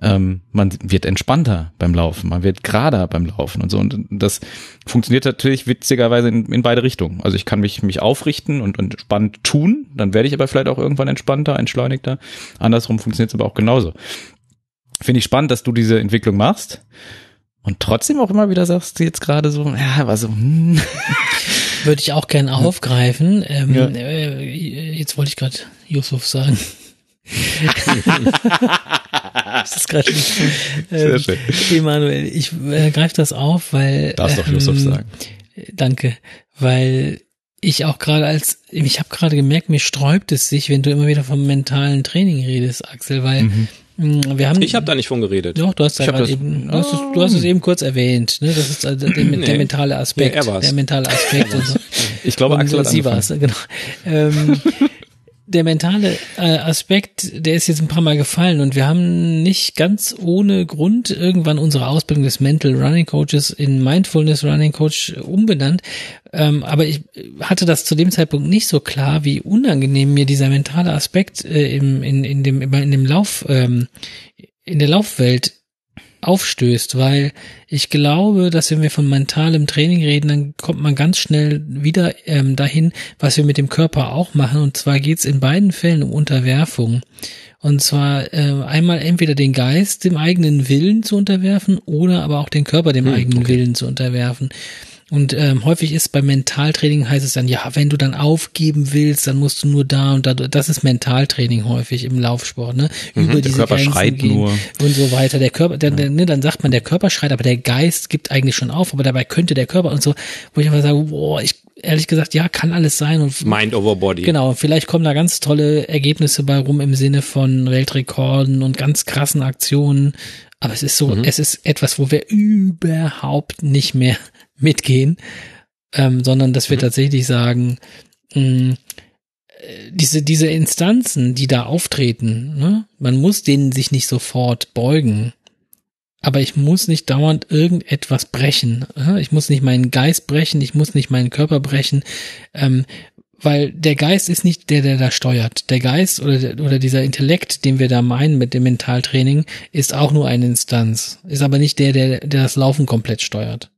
ähm, man wird entspannter beim Laufen, man wird gerader beim Laufen und so. Und das funktioniert natürlich witzigerweise in, in beide Richtungen. Also ich kann mich, mich aufrichten und, und entspannt tun, dann werde ich aber vielleicht auch irgendwann entspannter, entschleunigter. Andersrum funktioniert es aber auch genauso. Finde ich spannend, dass du diese Entwicklung machst und trotzdem auch immer wieder sagst du jetzt gerade so, ja, war so, hm. Würde ich auch gerne aufgreifen. Ähm, ja. äh, jetzt wollte ich gerade Yusuf sagen das ist gerade ähm, Emanuel, ich äh, greife das auf, weil darfst doch Yusuf ähm, sagen. Danke, weil ich auch gerade als ich habe gerade gemerkt, mir sträubt es sich, wenn du immer wieder vom mentalen Training redest, Axel, weil mhm. Mm, wir haben, ich habe da nicht von geredet. Doch, du hast, ja das, eben, du, hast es, du hast es eben kurz erwähnt. Ne? Das ist also der, nee. der mentale Aspekt. Nee, der mentale Aspekt. und so. Ich glaube, Axel und, hat sie war es. Genau. Ähm, der mentale äh, Aspekt, der ist jetzt ein paar Mal gefallen und wir haben nicht ganz ohne Grund irgendwann unsere Ausbildung des Mental Running Coaches in Mindfulness Running Coach umbenannt. Ähm, aber ich hatte das zu dem Zeitpunkt nicht so klar, wie unangenehm mir dieser mentale Aspekt äh, im, in, in dem, in dem Lauf, ähm, in der Laufwelt aufstößt, weil ich glaube, dass wenn wir von mentalem Training reden, dann kommt man ganz schnell wieder ähm, dahin, was wir mit dem Körper auch machen. Und zwar geht's in beiden Fällen um Unterwerfung. Und zwar äh, einmal entweder den Geist dem eigenen Willen zu unterwerfen oder aber auch den Körper dem hm, eigenen okay. Willen zu unterwerfen. Und ähm, häufig ist beim Mentaltraining heißt es dann, ja, wenn du dann aufgeben willst, dann musst du nur da und da. Das ist Mentaltraining häufig im Laufsport, ne? Mhm, Über diese Körper Grenzen schreit gehen nur. und so weiter. Der Körper, der, der, ne, dann sagt man, der Körper schreit, aber der Geist gibt eigentlich schon auf, aber dabei könnte der Körper und so, wo ich einfach sage, boah, ich ehrlich gesagt, ja, kann alles sein und Mind over Body. Genau, vielleicht kommen da ganz tolle Ergebnisse bei rum im Sinne von Weltrekorden und ganz krassen Aktionen. Aber es ist so, mhm. es ist etwas, wo wir überhaupt nicht mehr mitgehen, ähm, sondern dass wir mhm. tatsächlich sagen, mh, mm, äh, diese, diese Instanzen, die da auftreten, ne, man muss denen sich nicht sofort beugen. Aber ich muss nicht dauernd irgendetwas brechen. Ne? Ich muss nicht meinen Geist brechen, ich muss nicht meinen Körper brechen, ähm, weil der Geist ist nicht der, der da steuert. Der Geist oder, der, oder dieser Intellekt, den wir da meinen mit dem Mentaltraining, ist auch nur eine Instanz, ist aber nicht der, der, der das Laufen komplett steuert.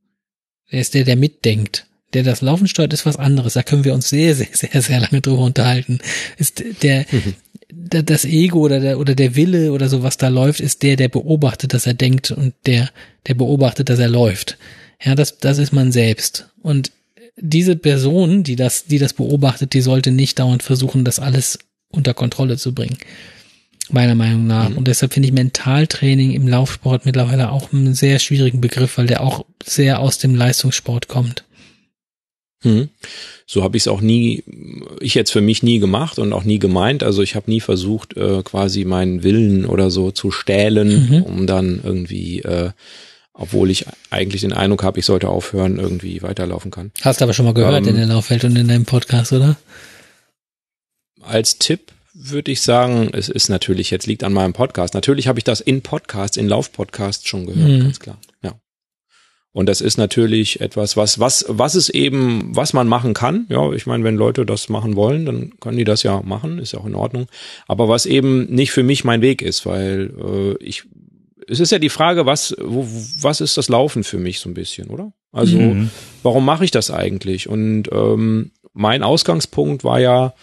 Er ist der, der mitdenkt. Der das Laufen steuert, ist was anderes. Da können wir uns sehr, sehr, sehr, sehr lange drüber unterhalten. Ist der, mhm. der das Ego oder der, oder der Wille oder so, was da läuft, ist der, der beobachtet, dass er denkt und der, der beobachtet, dass er läuft. Ja, das, das ist man selbst. Und diese Person, die das, die das beobachtet, die sollte nicht dauernd versuchen, das alles unter Kontrolle zu bringen meiner Meinung nach. Mhm. Und deshalb finde ich Mentaltraining im Laufsport mittlerweile auch einen sehr schwierigen Begriff, weil der auch sehr aus dem Leistungssport kommt. Mhm. So habe ich es auch nie, ich jetzt für mich nie gemacht und auch nie gemeint. Also ich habe nie versucht, äh, quasi meinen Willen oder so zu stählen, mhm. um dann irgendwie, äh, obwohl ich eigentlich den Eindruck habe, ich sollte aufhören, irgendwie weiterlaufen kann. Hast du aber schon mal gehört ähm, in der Laufwelt und in deinem Podcast, oder? Als Tipp würde ich sagen, es ist natürlich, jetzt liegt an meinem Podcast. Natürlich habe ich das in Podcasts, in Laufpodcasts schon gehört, mhm. ganz klar. Ja. Und das ist natürlich etwas, was, was, was es eben, was man machen kann. Ja, ich meine, wenn Leute das machen wollen, dann können die das ja machen, ist ja auch in Ordnung. Aber was eben nicht für mich mein Weg ist, weil äh, ich, es ist ja die Frage, was, wo, was ist das Laufen für mich so ein bisschen, oder? Also, mhm. warum mache ich das eigentlich? Und ähm, mein Ausgangspunkt war ja,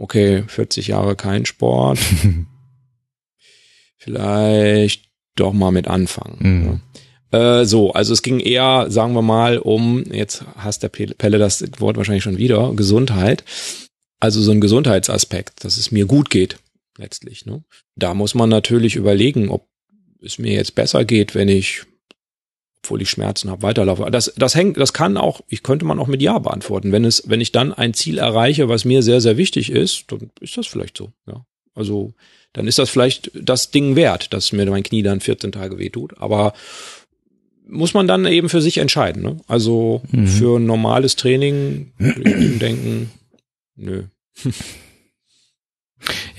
okay, 40 Jahre kein Sport. Vielleicht doch mal mit anfangen. Mhm. Ja. Äh, so, also es ging eher, sagen wir mal, um, jetzt hasst der Pelle das Wort wahrscheinlich schon wieder, Gesundheit. Also so ein Gesundheitsaspekt, dass es mir gut geht, letztlich. Ne? Da muss man natürlich überlegen, ob es mir jetzt besser geht, wenn ich, obwohl ich Schmerzen habe, weiterlaufe. Das, das hängt, das kann auch, ich könnte man auch mit Ja beantworten. Wenn es, wenn ich dann ein Ziel erreiche, was mir sehr, sehr wichtig ist, dann ist das vielleicht so. Ja. Also dann ist das vielleicht das Ding wert, dass mir mein Knie dann 14 Tage wehtut. Aber muss man dann eben für sich entscheiden. Ne? Also mhm. für ein normales Training denken, nö.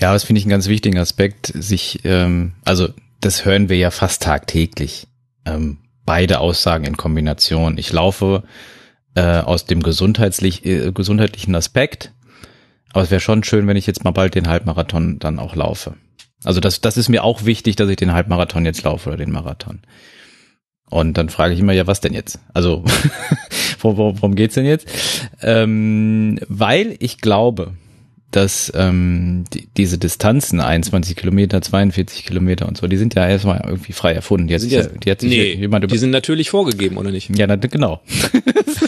Ja, das finde ich einen ganz wichtigen Aspekt, sich, ähm, also das hören wir ja fast tagtäglich. Ähm, beide Aussagen in Kombination. Ich laufe äh, aus dem gesundheitlich, äh, gesundheitlichen Aspekt, aber es wäre schon schön, wenn ich jetzt mal bald den Halbmarathon dann auch laufe. Also das, das ist mir auch wichtig, dass ich den Halbmarathon jetzt laufe oder den Marathon. Und dann frage ich immer, ja, was denn jetzt? Also, worum geht's denn jetzt? Ähm, weil ich glaube, dass ähm, die, diese Distanzen, 21 Kilometer, 42 Kilometer und so, die sind ja erstmal irgendwie frei erfunden. Die hat, sich, ja, die hat sich nee, jemand über die sind natürlich vorgegeben, oder nicht? Ja, na, genau.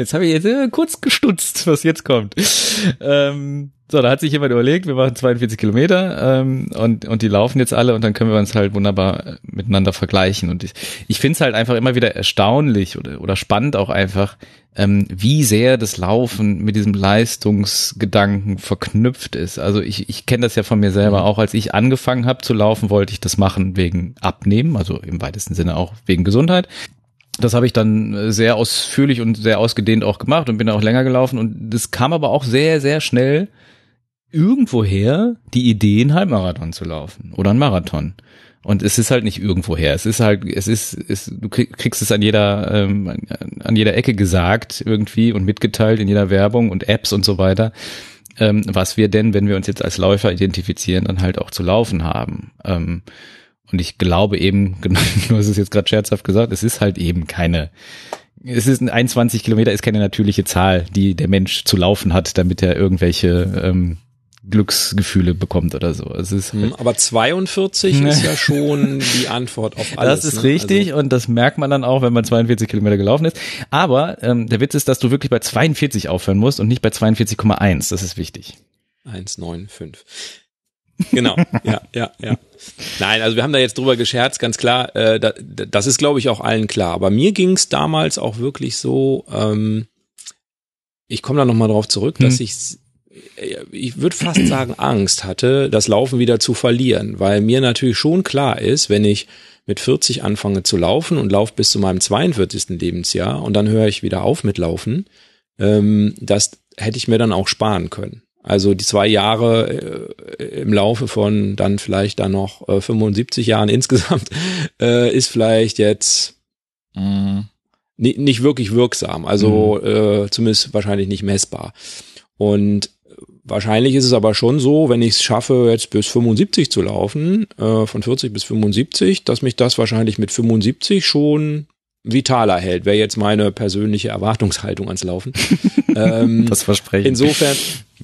jetzt habe ich jetzt äh, kurz gestutzt, was jetzt kommt. Ähm, so, da hat sich jemand überlegt, wir machen 42 Kilometer ähm, und, und die laufen jetzt alle und dann können wir uns halt wunderbar äh, miteinander vergleichen. Und ich, ich finde es halt einfach immer wieder erstaunlich oder, oder spannend auch einfach, ähm, wie sehr das Laufen mit diesem Leistungsgedanken verknüpft ist. Also ich, ich kenne das ja von mir selber mhm. auch, als ich angefangen habe zu laufen, wollte ich das machen wegen Abnehmen, also im weitesten Sinne auch wegen Gesundheit. Das habe ich dann sehr ausführlich und sehr ausgedehnt auch gemacht und bin auch länger gelaufen. Und das kam aber auch sehr, sehr schnell irgendwoher die Idee, einen Halbmarathon zu laufen oder einen Marathon. Und es ist halt nicht irgendwoher. Es ist halt, es ist, es, du kriegst es an jeder, ähm, an jeder Ecke gesagt irgendwie und mitgeteilt in jeder Werbung und Apps und so weiter, ähm, was wir denn, wenn wir uns jetzt als Läufer identifizieren, dann halt auch zu laufen haben. Ähm, und ich glaube eben, genau, du hast es jetzt gerade scherzhaft gesagt, es ist halt eben keine, es ist ein 21 Kilometer ist keine natürliche Zahl, die der Mensch zu laufen hat, damit er irgendwelche ähm, Glücksgefühle bekommt oder so. Es ist halt Aber 42 ist ja schon die Antwort auf alles. Das ist ne? richtig also und das merkt man dann auch, wenn man 42 Kilometer gelaufen ist. Aber ähm, der Witz ist, dass du wirklich bei 42 aufhören musst und nicht bei 42,1. Das ist wichtig. 1,95. Genau, ja, ja, ja. Nein, also wir haben da jetzt drüber gescherzt, ganz klar. Äh, da, das ist, glaube ich, auch allen klar. Aber mir ging es damals auch wirklich so. Ähm, ich komme da noch mal drauf zurück, hm. dass ich ich würde fast sagen, Angst hatte, das Laufen wieder zu verlieren, weil mir natürlich schon klar ist, wenn ich mit 40 anfange zu laufen und laufe bis zu meinem 42. Lebensjahr und dann höre ich wieder auf mit Laufen, ähm, das hätte ich mir dann auch sparen können. Also die zwei Jahre äh, im Laufe von dann vielleicht dann noch äh, 75 Jahren insgesamt äh, ist vielleicht jetzt mh, nicht wirklich wirksam. Also mhm. äh, zumindest wahrscheinlich nicht messbar. Und Wahrscheinlich ist es aber schon so, wenn ich es schaffe, jetzt bis 75 zu laufen, äh, von 40 bis 75, dass mich das wahrscheinlich mit 75 schon vitaler hält, wäre jetzt meine persönliche Erwartungshaltung ans Laufen. ähm, das Versprechen. Insofern,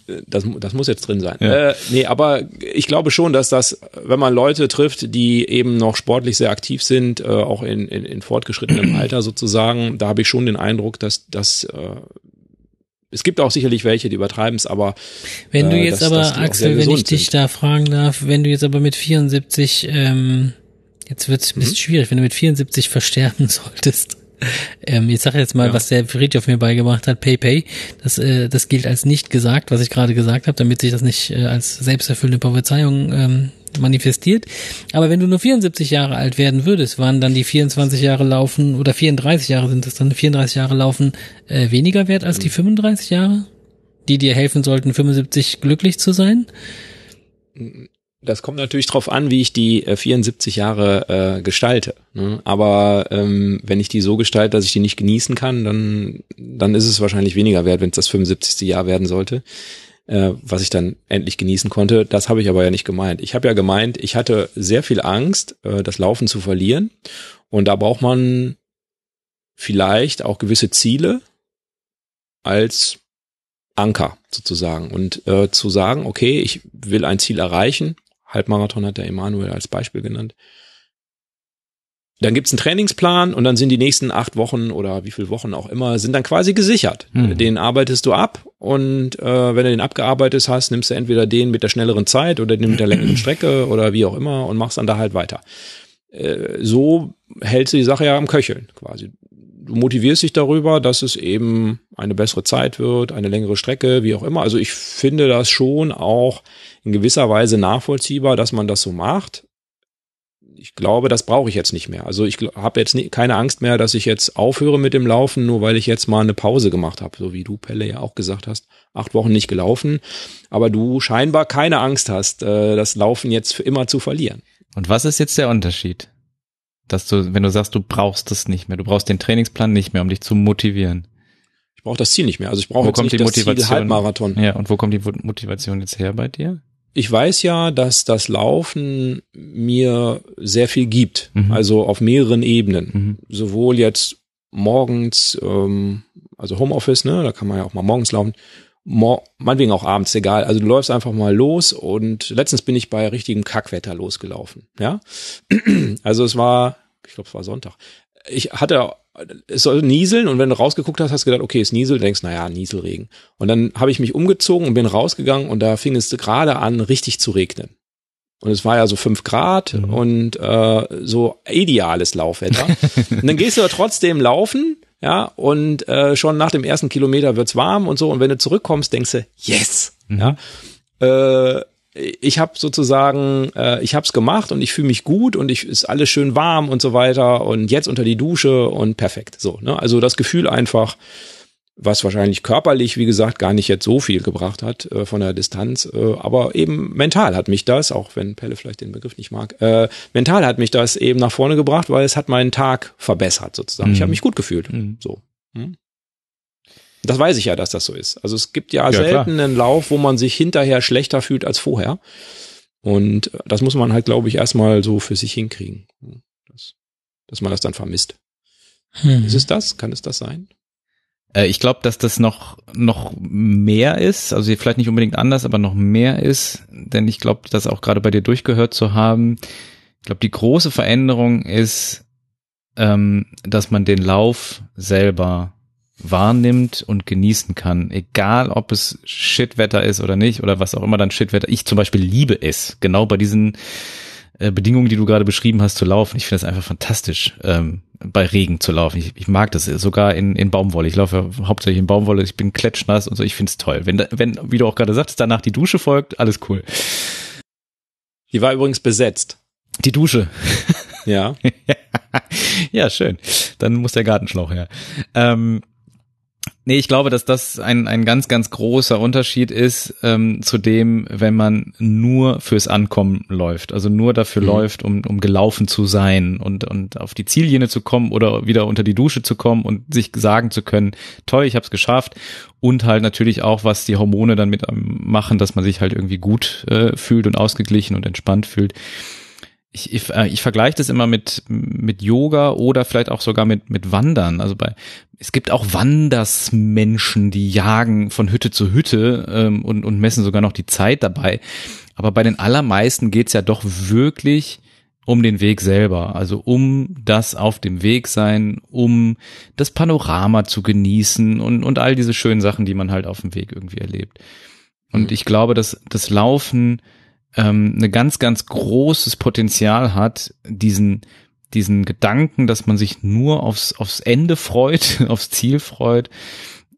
äh, das, das muss jetzt drin sein. Ja. Äh, nee, aber ich glaube schon, dass das, wenn man Leute trifft, die eben noch sportlich sehr aktiv sind, äh, auch in, in, in fortgeschrittenem Alter sozusagen, da habe ich schon den Eindruck, dass, dass äh, es gibt auch sicherlich welche, die übertreiben es, aber wenn du äh, jetzt dass, aber dass Axel, wenn ich dich sind. da fragen darf, wenn du jetzt aber mit 74 ähm, jetzt wird's ein bisschen mhm. schwierig, wenn du mit 74 versterben solltest. Ähm, ich sage jetzt mal, ja. was der Friedhof mir beigebracht hat, PayPay. Das, äh, das gilt als nicht gesagt, was ich gerade gesagt habe, damit sich das nicht äh, als selbsterfüllende Prophezeiung ähm, manifestiert. Aber wenn du nur 74 Jahre alt werden würdest, waren dann die 24 Jahre laufen oder 34 Jahre sind es dann, 34 Jahre laufen äh, weniger wert als die 35 Jahre, die dir helfen sollten, 75 glücklich zu sein? Das kommt natürlich drauf an, wie ich die äh, 74 Jahre äh, gestalte. Ne? Aber ähm, wenn ich die so gestalte, dass ich die nicht genießen kann, dann, dann ist es wahrscheinlich weniger wert, wenn es das 75. Jahr werden sollte, äh, was ich dann endlich genießen konnte. Das habe ich aber ja nicht gemeint. Ich habe ja gemeint, ich hatte sehr viel Angst, äh, das Laufen zu verlieren. Und da braucht man vielleicht auch gewisse Ziele als Anker sozusagen und äh, zu sagen, okay, ich will ein Ziel erreichen. Halbmarathon hat der Emanuel als Beispiel genannt. Dann gibt's einen Trainingsplan und dann sind die nächsten acht Wochen oder wie viele Wochen auch immer, sind dann quasi gesichert. Mhm. Den arbeitest du ab und äh, wenn du den abgearbeitet hast, nimmst du entweder den mit der schnelleren Zeit oder den mit der längeren Strecke oder wie auch immer und machst dann da halt weiter. Äh, so hältst du die Sache ja am Köcheln quasi du motivierst dich darüber, dass es eben eine bessere Zeit wird, eine längere Strecke, wie auch immer. Also ich finde das schon auch in gewisser Weise nachvollziehbar, dass man das so macht. Ich glaube, das brauche ich jetzt nicht mehr. Also ich habe jetzt nie, keine Angst mehr, dass ich jetzt aufhöre mit dem Laufen, nur weil ich jetzt mal eine Pause gemacht habe, so wie du, Pelle, ja auch gesagt hast. Acht Wochen nicht gelaufen, aber du scheinbar keine Angst hast, äh, das Laufen jetzt für immer zu verlieren. Und was ist jetzt der Unterschied? Dass du, wenn du sagst, du brauchst das nicht mehr, du brauchst den Trainingsplan nicht mehr, um dich zu motivieren. Ich brauche das Ziel nicht mehr. Also ich brauche jetzt kommt nicht die das Ziel Motivation? Halbmarathon. Ja, und wo kommt die Motivation jetzt her bei dir? Ich weiß ja, dass das Laufen mir sehr viel gibt. Mhm. Also auf mehreren Ebenen. Mhm. Sowohl jetzt morgens, ähm, also Homeoffice, ne, da kann man ja auch mal morgens laufen. Mor meinetwegen auch abends, egal. Also du läufst einfach mal los und letztens bin ich bei richtigem Kackwetter losgelaufen. Ja, also es war, ich glaube, es war Sonntag. Ich hatte, es soll nieseln und wenn du rausgeguckt hast, hast du gedacht, okay, es nieselt, denkst, naja, Nieselregen. Und dann habe ich mich umgezogen und bin rausgegangen und da fing es gerade an, richtig zu regnen. Und es war ja so fünf Grad Mhm. und äh, so ideales Laufwetter. und dann gehst du ja trotzdem laufen, ja, und äh, schon nach dem ersten Kilometer wird's warm und so. Und wenn du zurückkommst, denkst du, yes, Mhm. ja. Äh, ich habe sozusagen, äh, ich habe es gemacht und ich fühle mich gut und ich ist alles schön warm und so weiter und jetzt unter die Dusche und perfekt. So, ne? Also das Gefühl einfach, was wahrscheinlich körperlich, wie gesagt, gar nicht jetzt so viel gebracht hat äh, von der Distanz, äh, aber eben mental hat mich das, auch wenn Pelle vielleicht den Begriff nicht mag, äh, mental hat mich das eben nach vorne gebracht, weil es hat meinen Tag verbessert sozusagen. Ich Mhm. habe mich gut gefühlt. Mhm. So. Hm? Das weiß ich ja, dass das so ist. Also es gibt ja, Ja, klar. selten einen Lauf, wo man sich hinterher schlechter fühlt als vorher. Und das muss man halt, glaube ich, erstmal so für sich hinkriegen. Hm, Das, dass man das dann vermisst. Hm. Ist es das? Kann es das sein? Äh, ich glaube, dass das noch, noch mehr ist, also vielleicht nicht unbedingt anders, aber noch mehr ist, denn ich glaube, das auch gerade bei dir durchgehört zu haben. Ich glaube, die große Veränderung ist, ähm, dass man den Lauf selber wahrnimmt und genießen kann, egal ob es Shitwetter ist oder nicht oder was auch immer dann Shitwetter. Ich zum Beispiel liebe es, genau bei diesen äh, Bedingungen, die du gerade beschrieben hast, zu laufen. Ich finde es einfach fantastisch, ähm, bei Regen zu laufen. Ich, ich mag das sogar in, in Baumwolle. Ich laufe ja hauptsächlich in Baumwolle, ich bin klatschnass und so, ich finde es toll. Wenn, wenn, wie du auch gerade sagst, danach die Dusche folgt, alles cool. Die war übrigens besetzt. Die Dusche. Ja. ja, schön. Dann muss der Gartenschlauch her. Ähm, nee, ich glaube, dass das ein, ein ganz, ganz großer Unterschied ist ähm, zu dem, wenn man nur fürs Ankommen läuft. Also nur dafür Mhm. läuft, um, um gelaufen zu sein und, und auf die Ziellinie zu kommen oder wieder unter die Dusche zu kommen und sich sagen zu können, toll, ich habe es geschafft. Und halt natürlich auch, was die Hormone dann mit machen, dass man sich halt irgendwie gut äh, fühlt und ausgeglichen und entspannt fühlt ich, ich, äh, ich vergleiche das immer mit, mit Yoga oder vielleicht auch sogar mit, mit Wandern. Also bei, es gibt auch Wandersmenschen, die jagen von Hütte zu Hütte ähm, und, und messen sogar noch die Zeit dabei. Aber bei den allermeisten geht's ja doch wirklich um den Weg selber, also um das auf dem Weg sein, um das Panorama zu genießen und, und all diese schönen Sachen, die man halt auf dem Weg irgendwie erlebt. Und Mhm. ich glaube, dass das Laufen ähm, eine ganz, ganz großes Potenzial hat, diesen, diesen Gedanken, dass man sich nur aufs, aufs Ende freut, aufs Ziel freut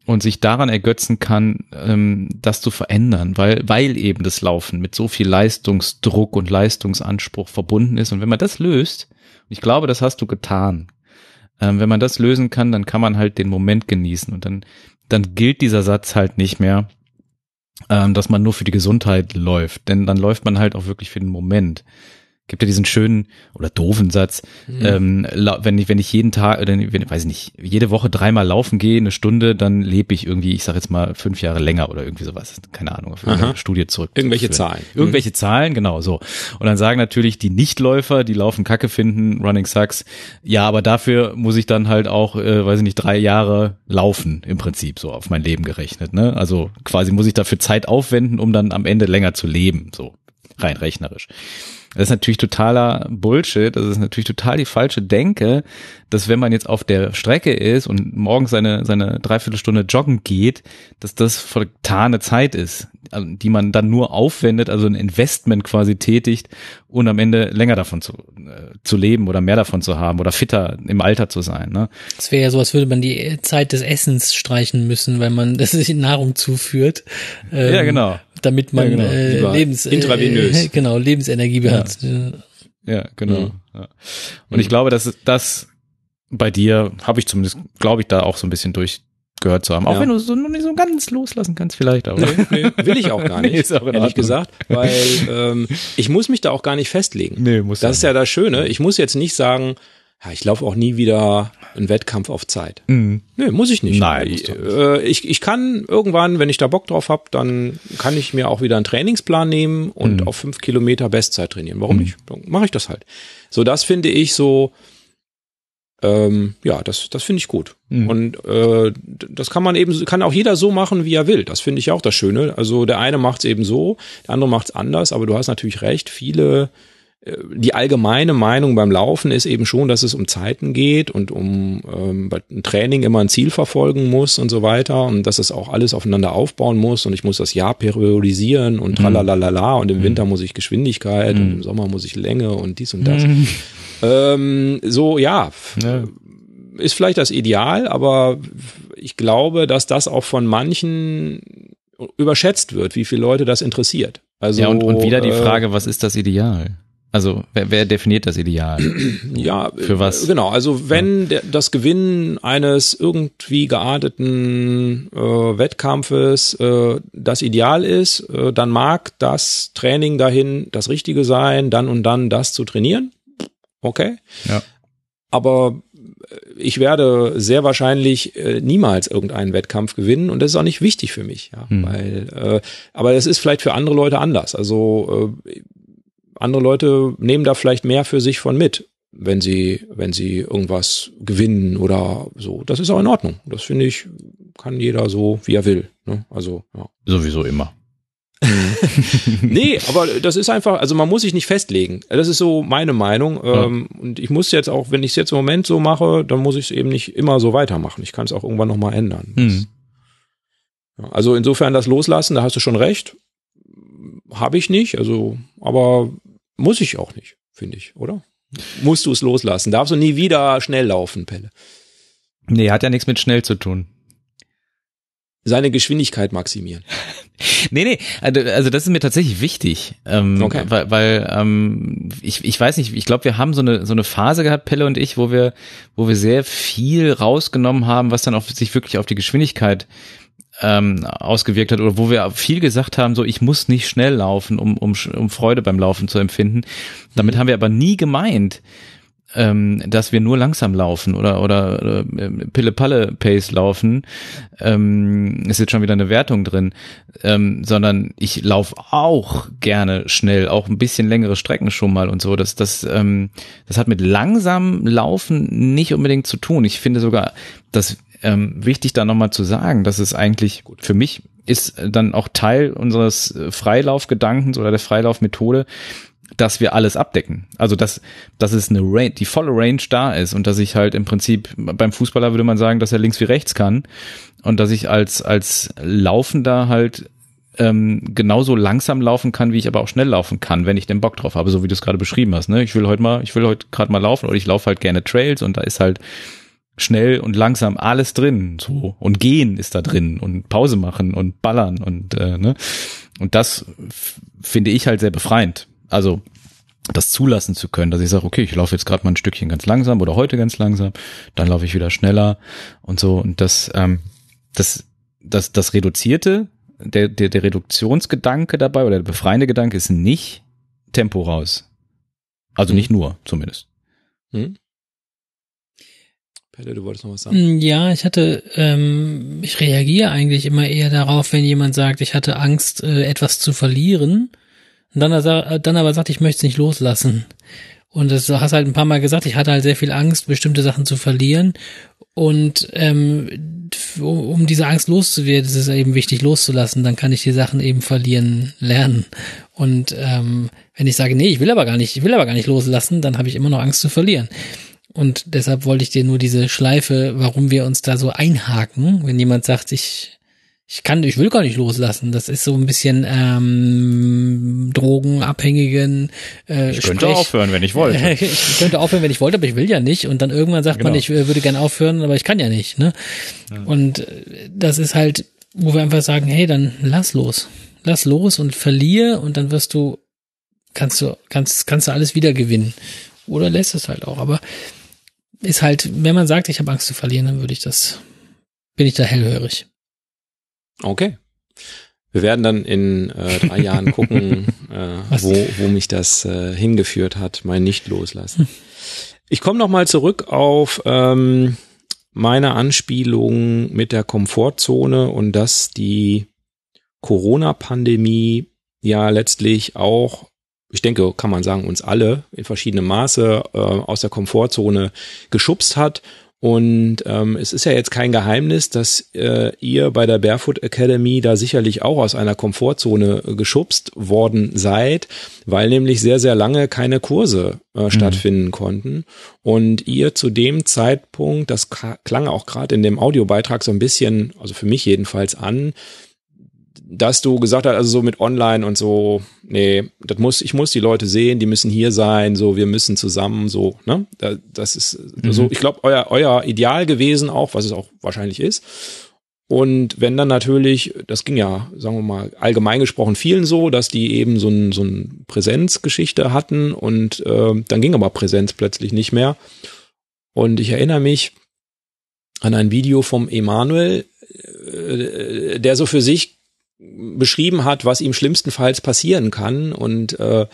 und sich daran ergötzen kann, ähm, das zu verändern, weil, weil eben das Laufen mit so viel Leistungsdruck und Leistungsanspruch verbunden ist. Und wenn man das löst, ich glaube, das hast du getan, ähm, wenn man das lösen kann, dann kann man halt den Moment genießen und dann, dann gilt dieser Satz halt nicht mehr, dass man nur für die Gesundheit läuft, denn dann läuft man halt auch wirklich für den Moment gibt ja diesen schönen oder doofen Satz, mhm. ähm, wenn ich wenn ich jeden Tag oder wenn, weiß ich nicht jede Woche dreimal laufen gehe eine Stunde, dann lebe ich irgendwie, ich sage jetzt mal fünf Jahre länger oder irgendwie sowas, keine Ahnung, auf eine Studie zurück. Irgendwelche Zahlen. Irgendwelche mhm. Zahlen, genau so. Und dann sagen natürlich die Nichtläufer, die laufen Kacke finden, Running Sucks, ja, aber dafür muss ich dann halt auch, äh, weiß ich nicht, drei Jahre laufen im Prinzip so auf mein Leben gerechnet. Ne? Also quasi muss ich dafür Zeit aufwenden, um dann am Ende länger zu leben, so rein rechnerisch. Das ist natürlich totaler Bullshit. Das ist natürlich total die falsche Denke, dass wenn man jetzt auf der Strecke ist und morgens seine, seine Dreiviertelstunde joggen geht, dass das vertane Zeit ist, also die man dann nur aufwendet, also ein Investment quasi tätigt und am Ende länger davon zu, äh, zu leben oder mehr davon zu haben oder fitter im Alter zu sein. Ne? Das wäre ja so, als würde man die Zeit des Essens streichen müssen, weil man das sich Nahrung zuführt. Ähm, ja, genau damit man ja, genau. äh, Lebens intravenös. Äh, genau Lebensenergie ja. hat. Ja, genau. Mhm. Ja. Und ich glaube, dass das bei dir habe ich zumindest, glaube ich, da auch so ein bisschen durchgehört zu haben. Auch wenn du so noch nicht so ganz loslassen kannst, vielleicht. Aber nee, nee, will ich auch gar nicht, nee, ist auch ehrlich gesagt, weil ähm, ich muss mich da auch gar nicht festlegen. Nee, muss das ist ja das Schöne. Ich muss jetzt nicht sagen, ja, ich laufe auch nie wieder einen Wettkampf auf Zeit. Mhm. Nee, muss ich nicht. Nein. Ich, äh, ich, ich kann irgendwann, wenn ich da Bock drauf hab, dann kann ich mir auch wieder einen Trainingsplan nehmen und mhm. auf fünf Kilometer Bestzeit trainieren. Warum mhm. nicht? Dann mache ich das halt. So, das finde ich so, ähm, ja, das, das finde ich gut. Mhm. Und äh, das kann man eben, kann auch jeder so machen, wie er will. Das finde ich auch das Schöne. Also der eine macht es eben so, der andere macht es anders, aber du hast natürlich recht, viele die allgemeine Meinung beim Laufen ist eben schon, dass es um Zeiten geht und um ähm, ein Training immer ein Ziel verfolgen muss und so weiter und dass es auch alles aufeinander aufbauen muss und ich muss das Jahr periodisieren und mhm. tralalala und im mhm. Winter muss ich Geschwindigkeit mhm. und im Sommer muss ich Länge und dies und das. Mhm. Ähm, so, ja, ja, ist vielleicht das Ideal, aber ich glaube, dass das auch von manchen überschätzt wird, wie viele Leute das interessiert. Also, ja, und, und wieder die äh, Frage, was ist das Ideal? Also wer, wer definiert das Ideal? Ja, für was? Genau, also wenn der, das Gewinnen eines irgendwie gearteten äh, Wettkampfes äh, das Ideal ist, äh, dann mag das Training dahin das Richtige sein, dann und dann das zu trainieren. Okay. Ja. Aber äh, ich werde sehr wahrscheinlich äh, niemals irgendeinen Wettkampf gewinnen und das ist auch nicht wichtig für mich, ja, hm. weil äh, aber es ist vielleicht für andere Leute anders. Also äh, andere Leute nehmen da vielleicht mehr für sich von mit, wenn sie, wenn sie irgendwas gewinnen oder so. Das ist auch in Ordnung. Das finde ich, kann jeder so, wie er will. Ne? Also, ja. Sowieso immer. nee, aber das ist einfach, also man muss sich nicht festlegen. Das ist so meine Meinung. Ja. Ähm, und ich muss jetzt auch, wenn ich es jetzt im Moment so mache, dann muss ich es eben nicht immer so weitermachen. Ich kann es auch irgendwann nochmal ändern. Mhm. Ja, also insofern das Loslassen, da hast du schon recht. Habe ich nicht, also, aber muss ich auch nicht, finde ich, oder? Musst du es loslassen. Darfst du nie wieder schnell laufen, Pelle. Nee, hat ja nichts mit schnell zu tun. Seine Geschwindigkeit maximieren. nee, nee, also, also das ist mir tatsächlich wichtig. Ähm, okay. Weil, weil ähm, ich, ich weiß nicht, ich glaube, wir haben so eine, so eine Phase gehabt, Pelle und ich, wo wir, wo wir sehr viel rausgenommen haben, was dann auf sich wirklich auf die Geschwindigkeit ähm, ausgewirkt hat oder wo wir viel gesagt haben, so ich muss nicht schnell laufen, um, um, um Freude beim Laufen zu empfinden. Damit haben wir aber nie gemeint, ähm, dass wir nur langsam laufen oder oder, oder ähm, Pille-Palle Pace laufen, ähm, ist jetzt schon wieder eine Wertung drin, ähm, sondern ich laufe auch gerne schnell, auch ein bisschen längere Strecken schon mal und so. Das das ähm, das hat mit langsam Laufen nicht unbedingt zu tun. Ich finde sogar, dass ähm, wichtig da nochmal zu sagen, dass es eigentlich gut für mich ist dann auch Teil unseres äh, Freilaufgedankens oder der Freilaufmethode, dass wir alles abdecken. Also dass, dass es eine Range, die volle Range da ist und dass ich halt im Prinzip beim Fußballer würde man sagen, dass er links wie rechts kann und dass ich als als Laufender halt ähm, genauso langsam laufen kann, wie ich aber auch schnell laufen kann, wenn ich den Bock drauf habe, so wie du es gerade beschrieben hast. Ne? Ich will heute mal, ich will heute gerade mal laufen oder ich laufe halt gerne Trails und da ist halt schnell und langsam alles drin, so und gehen ist da drin und Pause machen und ballern und äh, ne und das finde ich halt sehr befreiend. Also das zulassen zu können, dass ich sage, okay, ich laufe jetzt gerade mal ein Stückchen ganz langsam oder heute ganz langsam, dann laufe ich wieder schneller und so und das ähm, das das das reduzierte der, der, der Reduktionsgedanke dabei oder der befreiende Gedanke ist nicht Tempo raus. Also nicht nur, zumindest. Hm? Pelle, du wolltest noch was sagen? Mm, Ja, ich hatte, ähm, ich reagiere eigentlich immer eher darauf, wenn jemand sagt, ich hatte Angst, äh, etwas zu verlieren. Und dann, er- dann aber sagt, ich möchte es nicht loslassen. Und das hast halt ein paar Mal gesagt, ich hatte halt sehr viel Angst, bestimmte Sachen zu verlieren. Und ähm, um diese Angst loszuwerden, ist es eben wichtig loszulassen. Dann kann ich die Sachen eben verlieren lernen. Und ähm, wenn ich sage, nee, ich will aber gar nicht, ich will aber gar nicht loslassen, dann habe ich immer noch Angst zu verlieren. Und deshalb wollte ich dir nur diese Schleife, warum wir uns da so einhaken, wenn jemand sagt, ich, ich kann, ich will gar nicht loslassen. Das ist so ein bisschen ähm, drogenabhängigen äh, Ich könnte Sprech- aufhören, wenn ich wollte. ich könnte aufhören, wenn ich wollte, aber ich will ja nicht. Und dann irgendwann sagt man, Genau. ich äh, würde gern aufhören, aber ich kann ja nicht. Ne? Und äh, das ist halt, wo wir einfach sagen, hey, dann lass los. Lass los und verlier und dann wirst du, kannst du, kannst, kannst du alles wieder gewinnen. Oder lässt es halt auch. Aber ist halt, wenn man sagt, ich habe Angst zu verlieren, dann würde ich das, bin ich da hellhörig. Okay. Wir werden dann in äh, drei Jahren gucken, äh, wo, wo mich das äh, hingeführt hat, mein Nicht-Loslassen. Ich komme nochmal zurück auf ähm, meine Anspielung mit der Komfortzone und dass die Corona-Pandemie ja letztlich auch, ich denke, kann man sagen, uns alle in verschiedenem Maße äh, aus der Komfortzone geschubst hat. Und ähm, es ist ja jetzt kein Geheimnis, dass äh, ihr bei der Barefoot Academy da sicherlich auch aus einer Komfortzone äh, geschubst worden seid, weil nämlich sehr, sehr lange keine Kurse äh, stattfinden konnten. Und ihr zu dem Zeitpunkt, das klang auch gerade in dem Audiobeitrag so ein bisschen, also für mich jedenfalls an, dass du gesagt hast, also so mit online und so, nee, das muss, ich muss die Leute sehen, die müssen hier sein, so, wir müssen zusammen, so, ne? Da- Das ist so, ich glaube, euer, euer Ideal gewesen auch, was es auch wahrscheinlich ist. Und wenn dann natürlich, das ging ja, sagen wir mal, allgemein gesprochen vielen so, dass die eben so ein, so ein Präsenzgeschichte hatten und äh, dann ging aber Präsenz plötzlich nicht mehr. Und ich erinnere mich an ein Video vom Emanuel, äh, der so für sich beschrieben hat, was ihm schlimmstenfalls passieren kann und äh,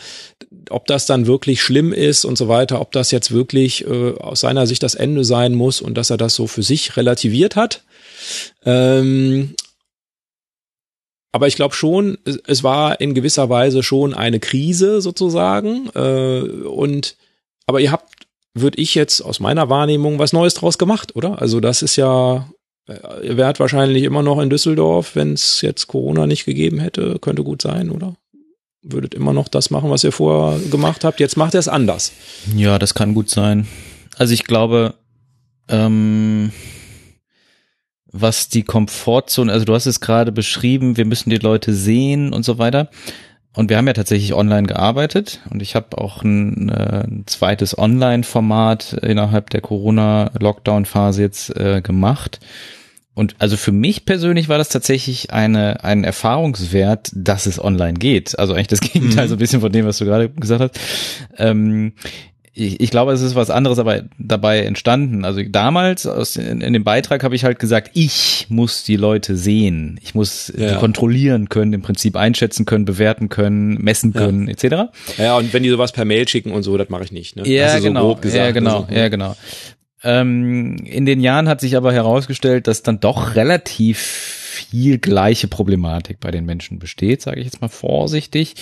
ob das dann wirklich schlimm ist und so weiter, ob das jetzt wirklich äh, aus seiner Sicht das Ende sein muss und dass er das so für sich relativiert hat. Ähm, aber ich glaube schon, es, war in gewisser Weise schon eine Krise sozusagen äh, und aber ihr habt, würde ich jetzt aus meiner Wahrnehmung was Neues draus gemacht, oder? Also das ist ja äh, Ihr wärt wahrscheinlich immer noch in Düsseldorf, wenn es jetzt Corona nicht gegeben hätte. Könnte gut sein, oder? Würdet immer noch das machen, was ihr vorher gemacht habt. Jetzt macht ihr es anders. Ja, das kann gut sein. Also ich glaube, ähm, was die Komfortzone, also du hast es gerade beschrieben, wir müssen die Leute sehen und so weiter. Und wir haben ja tatsächlich online gearbeitet und ich habe auch ein, äh, ein zweites Online-Format innerhalb der Corona-Lockdown-Phase jetzt äh, gemacht. Und also für mich persönlich war das tatsächlich eine, ein Erfahrungswert, dass es online geht. Also eigentlich das Gegenteil Mhm. so ein bisschen von dem, was du gerade gesagt hast. Ähm, ich, ich glaube, es ist was anderes aber dabei entstanden. Also damals aus, in, in dem Beitrag habe ich halt gesagt, ich muss die Leute sehen. Ich muss Ja. kontrollieren können, im Prinzip einschätzen können, bewerten können, messen Ja. können, etc. Ja, und wenn die sowas per Mail schicken und so, das mache ich nicht. Ne? Ja, so genau. grob gesagt, ja, genau. Also, ja, genau. Ähm, in den Jahren hat sich aber herausgestellt, dass dann doch relativ viel gleiche Problematik bei den Menschen besteht, sage ich jetzt mal vorsichtig.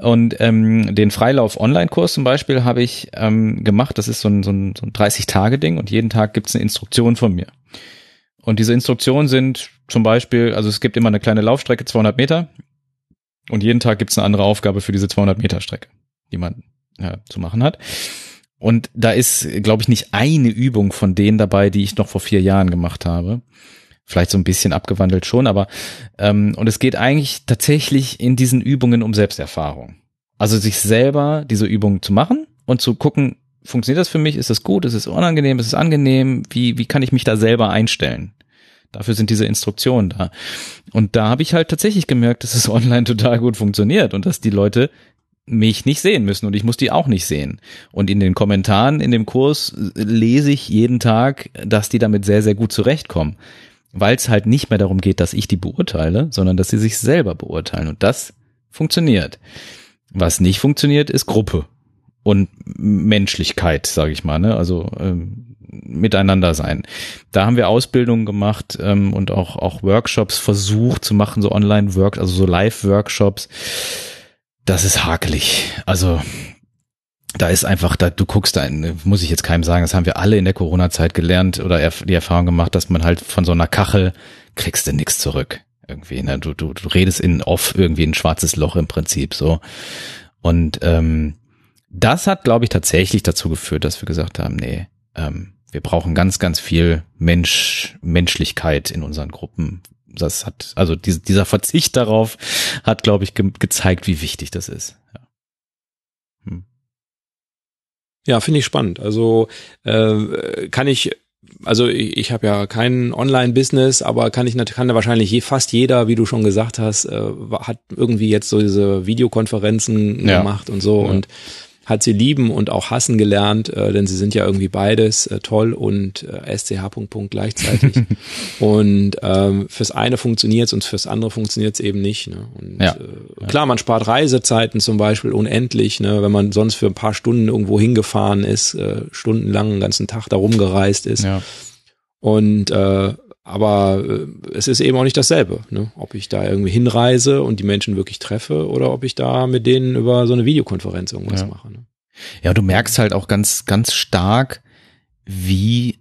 Und ähm, den Freilauf-Online-Kurs zum Beispiel habe ich ähm, gemacht. Das ist so ein, so ein, so ein 30-Tage-Ding und jeden Tag gibt's eine Instruktion von mir. Und diese Instruktionen sind zum Beispiel, also es gibt immer eine kleine Laufstrecke, 200 Meter. Und jeden Tag gibt's eine andere Aufgabe für diese 200 Meter Strecke, die man ja, zu machen hat. Und da ist, glaube ich, nicht eine Übung von denen dabei, die ich noch vor vier Jahren gemacht habe. Vielleicht so ein bisschen abgewandelt schon, aber ähm, und es geht eigentlich tatsächlich in diesen Übungen um Selbsterfahrung. Also sich selber diese Übungen zu machen und zu gucken, funktioniert das für mich? Ist das gut? Ist es unangenehm? Ist es angenehm? Wie, wie kann ich mich da selber einstellen? Dafür sind diese Instruktionen da. Und da habe ich halt tatsächlich gemerkt, dass es online total gut funktioniert und dass die Leute mich nicht sehen müssen und ich muss die auch nicht sehen. Und in den Kommentaren in dem Kurs lese ich jeden Tag, dass die damit sehr, sehr gut zurechtkommen. Weil es halt nicht mehr darum geht, dass ich die beurteile, sondern dass sie sich selber beurteilen. Und das funktioniert. Was nicht funktioniert, ist Gruppe und Menschlichkeit, sage ich mal. Ne? Also ähm, miteinander sein. Da haben wir Ausbildungen gemacht ähm, und auch auch Workshops versucht zu machen, so Online-Work, also so Live-Workshops. Das ist hakelig. Also da ist einfach, da du guckst da, muss ich jetzt keinem sagen, das haben wir alle in der Corona-Zeit gelernt oder die Erfahrung gemacht, dass man halt von so einer Kachel kriegst du nichts zurück. Irgendwie, ne? du, du, du redest in off irgendwie ein schwarzes Loch im Prinzip so. Und ähm, das hat, glaube ich, tatsächlich dazu geführt, dass wir gesagt haben, nee, ähm, wir brauchen ganz, ganz viel Mensch, Menschlichkeit in unseren Gruppen. Das hat, also diese, dieser Verzicht darauf hat, glaube ich, ge gezeigt, wie wichtig das ist. Ja. Hm. Ja, finde ich spannend. Also äh, kann ich, also ich, ich habe ja kein Online-Business, aber kann ich kann da wahrscheinlich je, fast jeder, wie du schon gesagt hast, äh, hat irgendwie jetzt so diese Videokonferenzen ja. gemacht und so ja. und hat sie lieben und auch hassen gelernt, äh, denn sie sind ja irgendwie beides äh, toll und äh, SCH Punkt, Punkt gleichzeitig. und ähm, fürs eine funktioniert und fürs andere funktioniert es eben nicht. Ne? Und ja. äh, klar, man spart Reisezeiten zum Beispiel unendlich, ne? wenn man sonst für ein paar Stunden irgendwo hingefahren ist, äh, stundenlang einen ganzen Tag da rumgereist ist. Ja. Und äh, aber äh, es ist eben auch nicht dasselbe, ne? ob ich da irgendwie hinreise und die Menschen wirklich treffe oder ob ich da mit denen über so eine Videokonferenz irgendwas ja. mache. Ne? Ja, du merkst halt auch ganz, ganz stark, wie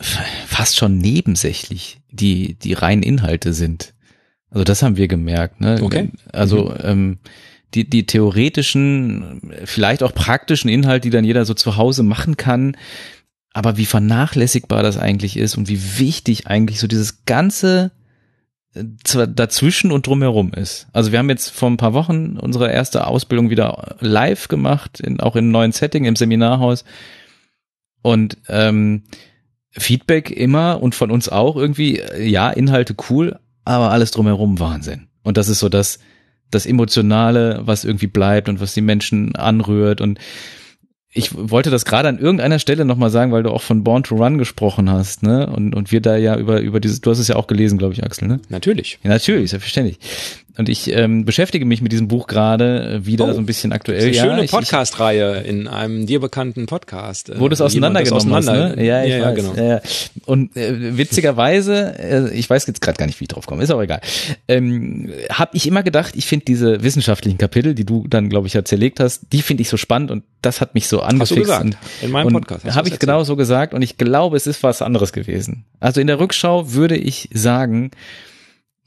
fast schon nebensächlich die, die reinen Inhalte sind. Also das haben wir gemerkt. Ne? Okay. Also mhm. ähm, die, die theoretischen, vielleicht auch praktischen Inhalte, die dann jeder so zu Hause machen kann, aber wie vernachlässigbar das eigentlich ist und wie wichtig eigentlich so dieses ganze äh, dazwischen und drumherum ist. Also wir haben jetzt vor ein paar Wochen unsere erste Ausbildung wieder live gemacht, in, auch in einem neuen Setting im Seminarhaus. Und ähm, Feedback immer und von uns auch irgendwie, äh, ja, Inhalte cool, aber alles drumherum Wahnsinn. Und das ist so das, das Emotionale, was irgendwie bleibt und was die Menschen anrührt und ich wollte das gerade an irgendeiner Stelle nochmal sagen, weil du auch von Born to Run gesprochen hast, ne? Und, und wir da ja über, über dieses, du hast es ja auch gelesen, glaube ich, Axel, ne? Natürlich. Ja, natürlich, selbstverständlich. Und ich ähm, beschäftige mich mit diesem Buch gerade äh, wieder oh, so ein bisschen aktuell. Eine schöne Podcast-Reihe in einem dir bekannten Podcast. Äh, Wo du es auseinandergenommen auseinander, ne? Ja, ich ja, weiß. Ja, genau. Ja, und äh, witzigerweise, äh, ich weiß jetzt gerade gar nicht, wie ich drauf komme, ist aber egal. Ähm, habe ich immer gedacht, ich finde diese wissenschaftlichen Kapitel, die du dann, glaube ich, ja zerlegt hast, die finde ich so spannend und das hat mich so angefixt. Hast du gesagt, in meinem Podcast. Habe ich genau so gesagt und ich glaube, es ist was anderes gewesen. Also in der Rückschau würde ich sagen,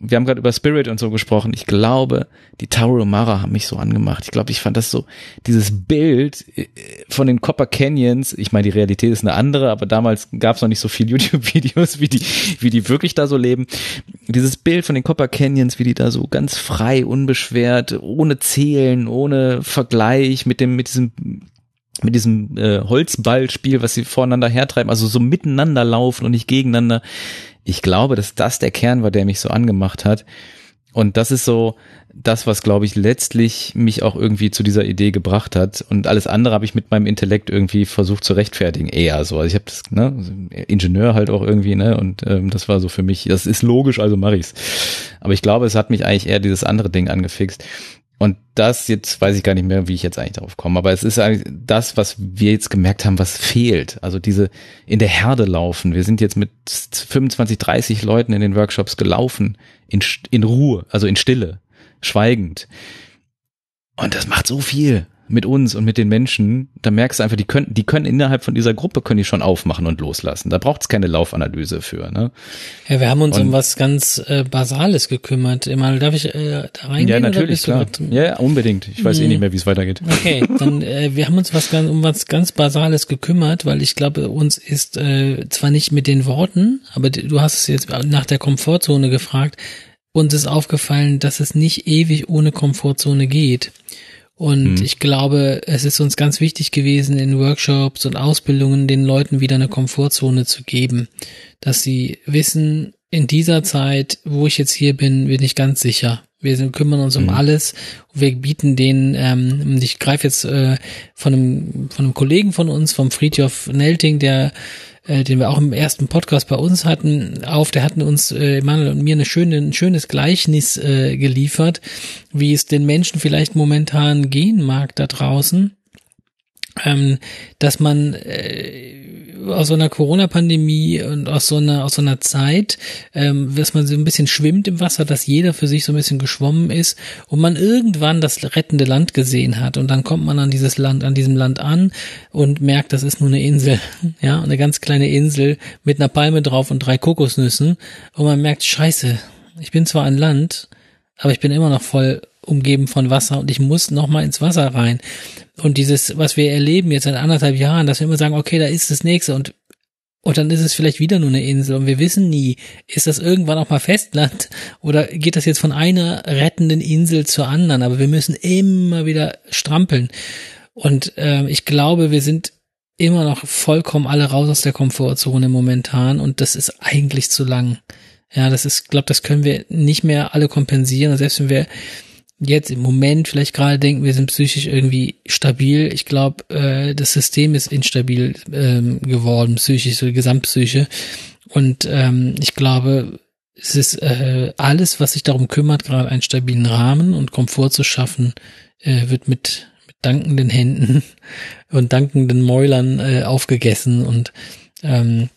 wir haben gerade über Spirit und so gesprochen. Ich glaube, die Tower Mara haben mich so angemacht. Ich glaube, ich fand das so, dieses Bild äh, von den Copper Canyons, ich meine, die Realität ist eine andere, aber damals gab es noch nicht so viel YouTube-Videos, wie die, wie die wirklich da so leben. Dieses Bild von den Copper Canyons, wie die da so ganz frei, unbeschwert, ohne Zählen, ohne Vergleich mit dem, mit diesem mit diesem äh, Holzballspiel, was sie voreinander hertreiben, also so miteinander laufen und nicht gegeneinander ich glaube, dass das der Kern war, der mich so angemacht hat. Und das ist so das, was, glaube ich, letztlich mich auch irgendwie zu dieser Idee gebracht hat. Und alles andere habe ich mit meinem Intellekt irgendwie versucht zu rechtfertigen. Eher so. Also ich habe das, ne, Ingenieur halt auch irgendwie, ne? Und ähm, das war so für mich, das ist logisch, also mache ich's. Aber ich glaube, es hat mich eigentlich eher dieses andere Ding angefixt. Und das jetzt weiß ich gar nicht mehr, wie ich jetzt eigentlich darauf komme. Aber es ist eigentlich das, was wir jetzt gemerkt haben, was fehlt. Also diese in der Herde laufen. Wir sind jetzt mit 25, 30 Leuten in den Workshops gelaufen. In, in Ruhe, also in Stille, schweigend. Und das macht so viel mit uns und mit den Menschen, da merkst du einfach, die können, die können innerhalb von dieser Gruppe können die schon aufmachen und loslassen. Da braucht es keine Laufanalyse für. Ne? Ja, wir haben uns und, um was ganz äh, Basales gekümmert. Immer darf ich äh, da reingehen? Ja, natürlich, klar. Ja, unbedingt. Ich weiß eh nicht mehr, wie es weitergeht. Okay, dann äh, wir haben uns was ganz, um was ganz Basales gekümmert, weil ich glaube, uns ist äh, zwar nicht mit den Worten, aber du hast es jetzt nach der Komfortzone gefragt. Uns ist aufgefallen, dass es nicht ewig ohne Komfortzone geht. Und mhm. ich glaube, es ist uns ganz wichtig gewesen, in Workshops und Ausbildungen den Leuten wieder eine Komfortzone zu geben, dass sie wissen, in dieser Zeit, wo ich jetzt hier bin, bin ich ganz sicher. Wir sind, kümmern uns um mhm. alles. Wir bieten denen, ähm, ich greife jetzt äh, von einem von einem Kollegen von uns, vom Friedhof Nelting, der äh, den wir auch im ersten Podcast bei uns hatten, auf. Der hatten uns, äh, Emanuel und mir, eine schöne, ein schönes Gleichnis äh, geliefert, wie es den Menschen vielleicht momentan gehen mag da draußen. Ähm, dass man äh, aus so einer Corona-Pandemie und aus so einer aus so einer Zeit, ähm, dass man so ein bisschen schwimmt im Wasser, dass jeder für sich so ein bisschen geschwommen ist und man irgendwann das rettende Land gesehen hat und dann kommt man an dieses Land, an diesem Land an und merkt, das ist nur eine Insel, ja, eine ganz kleine Insel mit einer Palme drauf und drei Kokosnüssen und man merkt, Scheiße, ich bin zwar an Land, aber ich bin immer noch voll umgeben von Wasser und ich muss noch mal ins Wasser rein. Und dieses, was wir erleben jetzt seit anderthalb Jahren, dass wir immer sagen, okay, da ist das nächste und und dann ist es vielleicht wieder nur eine Insel und wir wissen nie, ist das irgendwann auch mal Festland oder geht das jetzt von einer rettenden Insel zur anderen? Aber wir müssen immer wieder strampeln. Und äh, ich glaube, wir sind immer noch vollkommen alle raus aus der Komfortzone momentan und das ist eigentlich zu lang. Ja, das ist, glaube, das können wir nicht mehr alle kompensieren. selbst wenn wir jetzt im Moment vielleicht gerade denken, wir sind psychisch irgendwie stabil. Ich glaube, äh, das System ist instabil ähm, geworden, psychisch, so die Gesamtpsyche. Und ähm, ich glaube, es ist äh, alles, was sich darum kümmert, gerade einen stabilen Rahmen und Komfort zu schaffen, äh, wird mit, mit dankenden Händen und dankenden Mäulern äh, aufgegessen. Und ähm,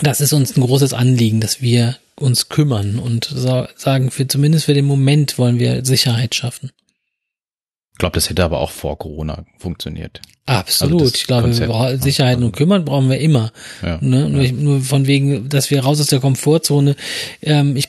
das ist uns ein großes Anliegen, dass wir uns kümmern und sagen, für zumindest für den Moment wollen wir Sicherheit schaffen. Ich glaube, das hätte aber auch vor Corona funktioniert. Absolut. Also ich glaube, Konzept, Sicherheit und kümmern brauchen wir immer. Ja, ne? nur, ja. nur von wegen, dass wir raus aus der Komfortzone. Ähm, ich,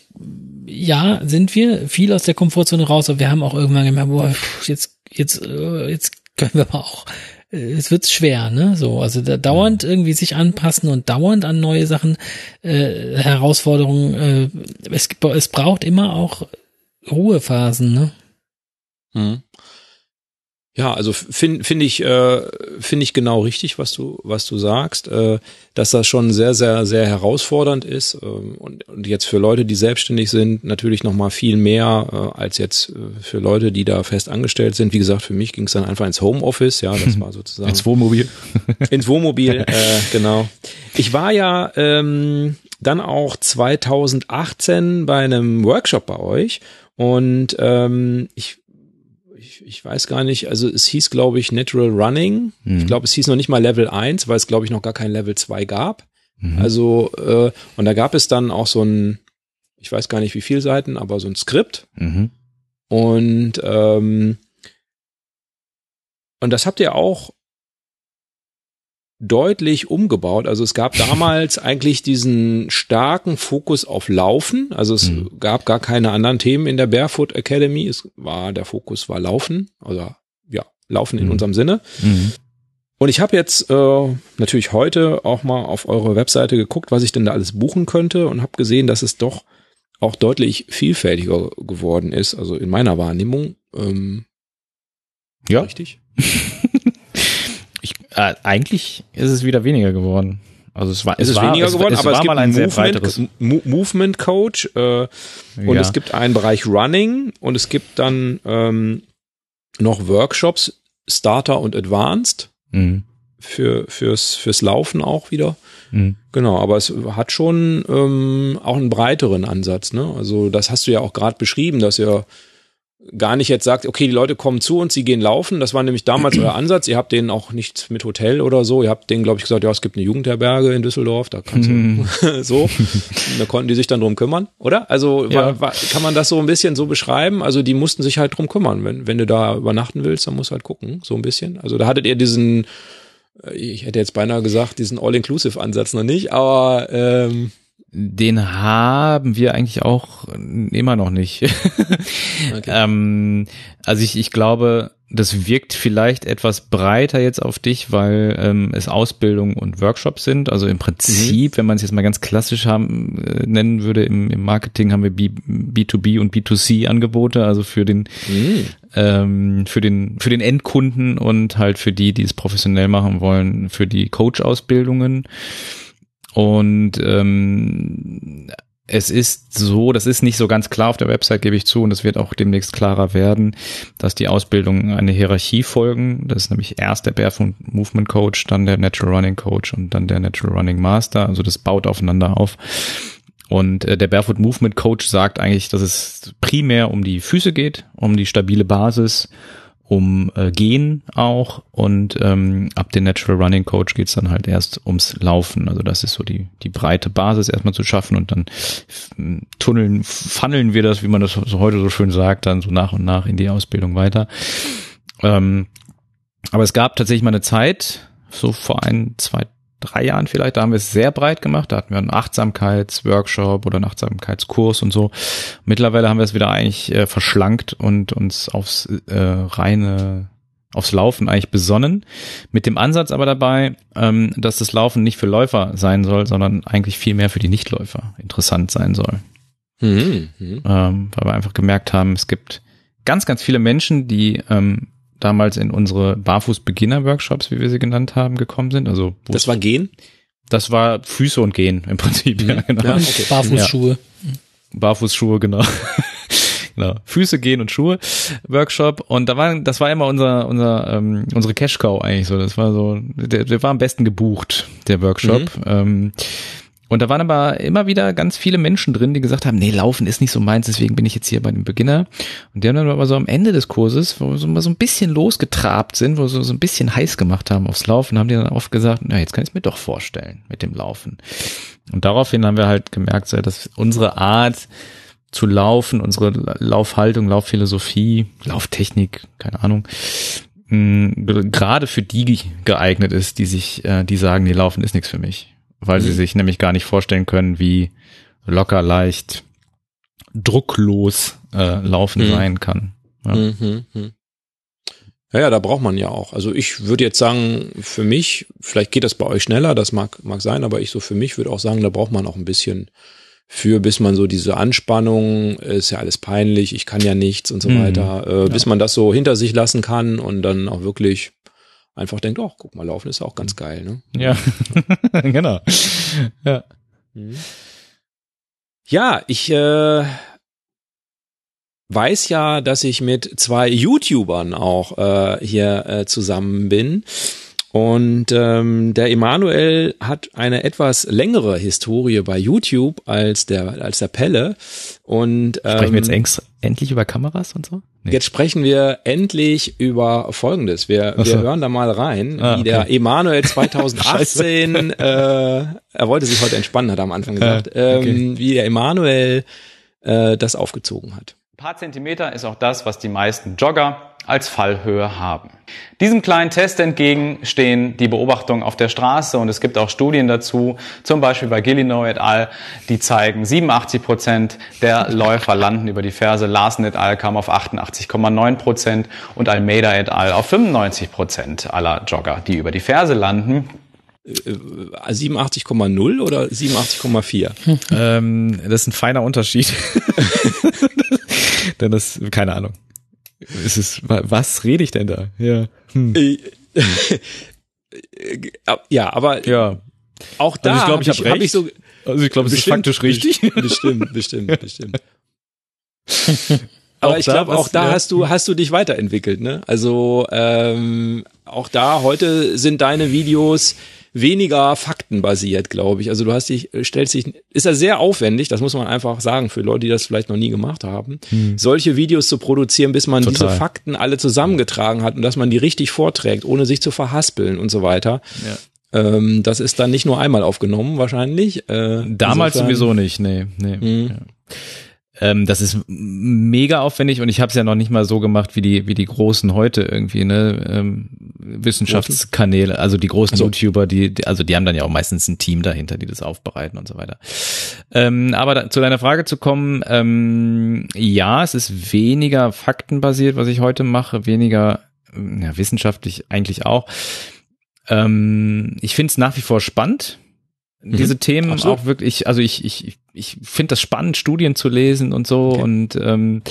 ja, sind wir viel aus der Komfortzone raus, aber wir haben auch irgendwann gemerkt, boah, jetzt, jetzt, äh, jetzt können wir aber auch es wird schwer, ne? So, also da dauernd irgendwie sich anpassen und dauernd an neue Sachen, äh, Herausforderungen. Äh, es, es braucht immer auch Ruhephasen, ne? Hm. Ja, also finde find ich äh, finde ich genau richtig, was du was du sagst, äh, dass das schon sehr sehr sehr herausfordernd ist äh, und, und jetzt für Leute, die selbstständig sind, natürlich noch mal viel mehr äh, als jetzt äh, für Leute, die da fest angestellt sind. Wie gesagt, für mich ging es dann einfach ins Homeoffice, ja, das war sozusagen ins Wohnmobil, ins Wohnmobil, äh, genau. Ich war ja ähm, dann auch 2018 bei einem Workshop bei euch und ähm, ich ich weiß gar nicht, also es hieß, glaube ich, Natural Running. Mhm. Ich glaube, es hieß noch nicht mal Level 1, weil es, glaube ich, noch gar kein Level 2 gab. Mhm. Also, äh, und da gab es dann auch so ein, ich weiß gar nicht wie viele Seiten, aber so ein Skript. Mhm. Und, ähm, und das habt ihr auch deutlich umgebaut. Also es gab damals eigentlich diesen starken Fokus auf Laufen. Also es mhm. gab gar keine anderen Themen in der Barefoot Academy. Es war, der Fokus war Laufen. Also ja, Laufen in mhm. unserem Sinne. Mhm. Und ich habe jetzt äh, natürlich heute auch mal auf eure Webseite geguckt, was ich denn da alles buchen könnte und habe gesehen, dass es doch auch deutlich vielfältiger geworden ist. Also in meiner Wahrnehmung. Ähm, ja. Richtig. Äh, eigentlich ist es wieder weniger geworden. Also es war, es, es ist war, weniger es, geworden, es aber es gibt mal ein Movement, Movement Coach äh, und ja. es gibt einen Bereich Running und es gibt dann ähm, noch Workshops Starter und Advanced mhm. für fürs fürs Laufen auch wieder. Mhm. Genau, aber es hat schon ähm, auch einen breiteren Ansatz. Ne? Also das hast du ja auch gerade beschrieben, dass ihr gar nicht jetzt sagt, okay, die Leute kommen zu uns, sie gehen laufen. Das war nämlich damals euer Ansatz. Ihr habt denen auch nichts mit Hotel oder so. Ihr habt denen, glaube ich, gesagt, ja, es gibt eine Jugendherberge in Düsseldorf, da kannst du mhm. so. da konnten die sich dann drum kümmern, oder? Also ja. war, war, kann man das so ein bisschen so beschreiben? Also die mussten sich halt drum kümmern. Wenn, wenn du da übernachten willst, dann musst du halt gucken, so ein bisschen. Also da hattet ihr diesen, äh, ich hätte jetzt beinahe gesagt, diesen All-Inclusive-Ansatz noch nicht, aber ähm, den haben wir eigentlich auch immer noch nicht. okay. ähm, also ich, ich glaube, das wirkt vielleicht etwas breiter jetzt auf dich, weil ähm, es Ausbildung und Workshops sind. Also im Prinzip, mhm. wenn man es jetzt mal ganz klassisch haben, äh, nennen würde, im, im Marketing haben wir B, B2B und B2C Angebote, also für den mhm. ähm, für den für den Endkunden und halt für die, die es professionell machen wollen, für die Coach-Ausbildungen. Und ähm, es ist so, das ist nicht so ganz klar auf der Website, gebe ich zu, und es wird auch demnächst klarer werden, dass die Ausbildungen eine Hierarchie folgen. Das ist nämlich erst der Barefoot Movement Coach, dann der Natural Running Coach und dann der Natural Running Master. Also das baut aufeinander auf. Und äh, der Barefoot Movement Coach sagt eigentlich, dass es primär um die Füße geht, um die stabile Basis um äh, Gehen auch und ähm, ab den Natural Running Coach geht's dann halt erst ums Laufen. Also das ist so die, die breite Basis erstmal zu schaffen und dann tunneln, funneln wir das, wie man das so heute so schön sagt, dann so nach und nach in die Ausbildung weiter. Ähm, aber es gab tatsächlich mal eine Zeit, so vor ein, zwei, drei Jahren vielleicht, da haben wir es sehr breit gemacht. Da hatten wir einen Achtsamkeitsworkshop oder einen Achtsamkeitskurs und so. Mittlerweile haben wir es wieder eigentlich äh, verschlankt und uns aufs äh, reine aufs Laufen eigentlich besonnen, mit dem Ansatz aber dabei, ähm, dass das Laufen nicht für Läufer sein soll, sondern eigentlich viel mehr für die Nichtläufer interessant sein soll. Mhm. Mhm. Ähm, weil wir einfach gemerkt haben, es gibt ganz, ganz viele Menschen, die ähm, damals in unsere Barfuß-Beginner-Workshops, wie wir sie genannt haben, gekommen sind. Also das war Gehen? Das war Füße und Gehen im Prinzip. Mhm. Ja, genau. Ja, okay. Barfußschuhe. Ja. Barfußschuhe, genau. genau. Füße, Gehen und Schuhe Workshop. Und da war, das war immer unser, unser, ähm, unsere Cash Cow eigentlich so. Das war so, der, der war am besten gebucht, der Workshop. Mhm. Ähm, und da waren aber immer wieder ganz viele Menschen drin, die gesagt haben, nee, Laufen ist nicht so meins, deswegen bin ich jetzt hier bei dem Beginner. Und die haben dann aber so am Ende des Kurses, wo wir so so ein bisschen losgetrabt sind, wo sie so ein bisschen heiß gemacht haben aufs Laufen, haben die dann oft gesagt, na, jetzt kann ich es mir doch vorstellen mit dem Laufen. Und daraufhin haben wir halt gemerkt, dass unsere Art zu laufen, unsere Laufhaltung, Laufphilosophie, Lauftechnik, keine Ahnung, gerade für die geeignet ist, die sich, äh, die sagen, nee, Laufen ist nichts für mich weil mhm. sie sich nämlich gar nicht vorstellen können, wie locker, leicht, drucklos äh, Laufen mhm. sein kann. Ja. Mhm. mhm. Ja, ja, da braucht man ja auch. Also ich würde jetzt sagen, für mich, vielleicht geht das bei euch schneller, das mag, mag sein, aber ich so für mich würde auch sagen, da braucht man auch ein bisschen für, bis man so diese Anspannung, ist ja alles peinlich, ich kann ja nichts und so mhm. weiter, äh, bis man das so hinter sich lassen kann und dann auch wirklich einfach denkt, oh, guck mal, laufen ist auch ganz geil, ne? Ja, genau. Ja. Mhm. Ja, ich äh, weiß ja, dass ich mit zwei YouTubern auch äh, hier äh, zusammen bin. Und ähm, der Emanuel hat eine etwas längere Historie bei YouTube als der als der Pelle. Und ähm, sprechen wir jetzt ähm, endlich über Kameras und so? Nee. Jetzt sprechen wir endlich über Folgendes. Wir, wir hören da mal rein, ah, wie okay. der Emanuel 2018, äh, er wollte sich heute entspannen, hat er am Anfang gesagt, ähm, okay. wie der Emanuel äh, das aufgezogen hat. Ein paar Zentimeter ist auch das, was die meisten Jogger als Fallhöhe haben. Diesem kleinen Test entgegen stehen die Beobachtungen auf der Straße und es gibt auch Studien dazu, zum Beispiel bei Gillinow et al., die zeigen, 87 Prozent der Läufer landen über die Ferse, Larsen et al. kam auf 88,9 Prozent und Almeida et al. auf 95 Prozent aller Jogger, die über die Ferse landen. 87,0 äh, oder 87,4? ähm, das ist ein feiner Unterschied. Denn das, keine Ahnung. Es ist, was rede ich denn da? Ja. Hm. Äh, ja, aber ja. auch da also ich glaube, ich habe hab ich so also ich glaube, es ist faktisch richtig. Bestimmt, bestimmt, bestimmt. aber ich glaube, auch da ja. hast du hast du dich weiterentwickelt, ne? Also ähm, auch da heute sind deine Videos weniger faktenbasiert, glaube ich. Also du hast dich, stellst dich, ist ja sehr aufwendig, das muss man einfach sagen, für Leute, die das vielleicht noch nie gemacht haben, hm. solche Videos zu produzieren, bis man Total. diese Fakten alle zusammengetragen hat und dass man die richtig vorträgt, ohne sich zu verhaspeln und so weiter. Ja. Ähm, das ist dann nicht nur einmal aufgenommen, wahrscheinlich. Äh, Damals insofern, sowieso nicht, nee, nee. Hm. Ja. Ähm, das ist mega aufwendig und ich habe es ja noch nicht mal so gemacht wie die wie die großen heute irgendwie ne ähm, Wissenschaftskanäle, also die großen also. YouTuber, die, die also die haben dann ja auch meistens ein Team dahinter, die das aufbereiten und so weiter. Ähm, aber da, zu deiner Frage zu kommen, ähm, ja, es ist weniger faktenbasiert, was ich heute mache, weniger ja, wissenschaftlich eigentlich auch. Ähm, ich finde es nach wie vor spannend Mhm. diese Themen Absolut. auch wirklich, also ich, ich, ich finde das spannend, Studien zu lesen und so. Okay. Und ähm,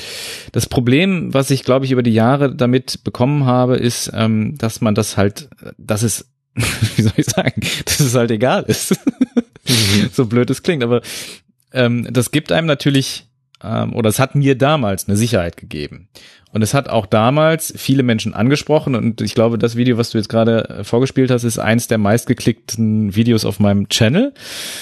das Problem, was ich, glaube ich, über die Jahre damit bekommen habe, ist, ähm, dass man das halt, dass es, wie soll ich sagen, dass es halt egal ist. Mhm. so blöd es klingt, aber ähm, das gibt einem natürlich, ähm, oder es hat mir damals eine Sicherheit gegeben. Und es hat auch damals viele Menschen angesprochen und ich glaube, das Video, was du jetzt gerade äh, vorgespielt hast, ist eins der meistgeklickten Videos auf meinem Channel.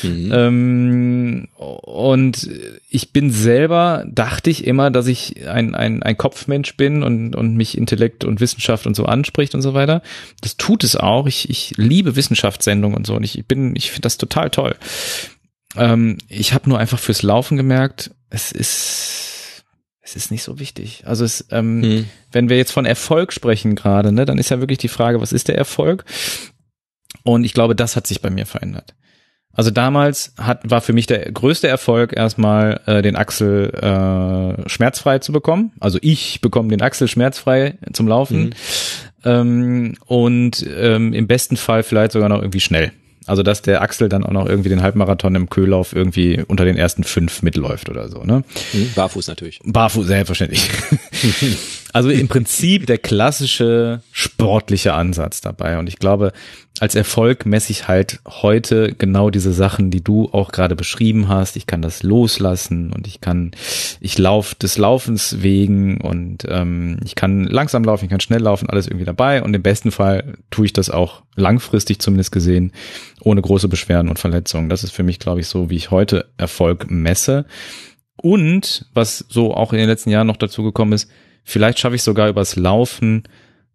Mhm. Ähm, und ich bin selber, dachte ich immer, dass ich ein, ein, ein Kopfmensch bin und, und mich Intellekt und Wissenschaft und so anspricht und so weiter. Das tut es auch. Ich, ich liebe Wissenschaftssendungen und so und ich bin, ich finde das total toll. Ähm, ich habe nur einfach fürs Laufen gemerkt, es ist es ist nicht so wichtig. Also es, ähm, hm. wenn wir jetzt von Erfolg sprechen gerade, ne, dann ist ja wirklich die Frage, was ist der Erfolg? Und ich glaube, das hat sich bei mir verändert. Also damals hat, war für mich der größte Erfolg erstmal äh, den Axel äh, schmerzfrei zu bekommen. Also ich bekomme den Axel schmerzfrei zum Laufen mhm. ähm, und ähm, im besten Fall vielleicht sogar noch irgendwie schnell. Also dass der Axel dann auch noch irgendwie den Halbmarathon im Köhlauf irgendwie unter den ersten fünf mitläuft oder so, ne? Mhm, barfuß natürlich. Barfuß, selbstverständlich. also im Prinzip der klassische sportliche Ansatz dabei. Und ich glaube, als Erfolg messe ich halt heute genau diese Sachen, die du auch gerade beschrieben hast. Ich kann das loslassen und ich kann, ich laufe des Laufens wegen und ähm, ich kann langsam laufen, ich kann schnell laufen, alles irgendwie dabei. Und im besten Fall tue ich das auch langfristig zumindest gesehen, ohne große Beschwerden und Verletzungen. Das ist für mich, glaube ich, so, wie ich heute Erfolg messe. Und was so auch in den letzten Jahren noch dazu gekommen ist, vielleicht schaffe ich sogar übers Laufen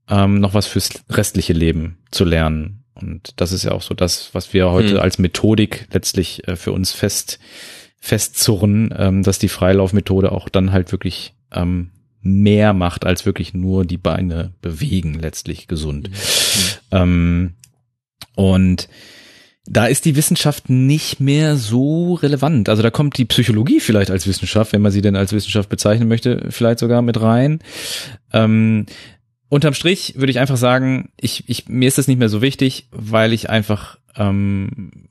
ähm, noch was fürs restliche Leben zu lernen. Und das ist ja auch so das, was wir heute hm. als Methodik letztlich äh, für uns fest festzurren, ähm, dass die Freilaufmethode auch dann halt wirklich ähm, mehr macht, als wirklich nur die Beine bewegen, letztlich gesund. Mhm. Ähm, und da ist die Wissenschaft nicht mehr so relevant. Also da kommt die Psychologie vielleicht als Wissenschaft, wenn man sie denn als Wissenschaft bezeichnen möchte, vielleicht sogar mit rein. Ähm, unterm Strich würde ich einfach sagen, ich, ich, mir ist das nicht mehr so wichtig, weil ich einfach ähm,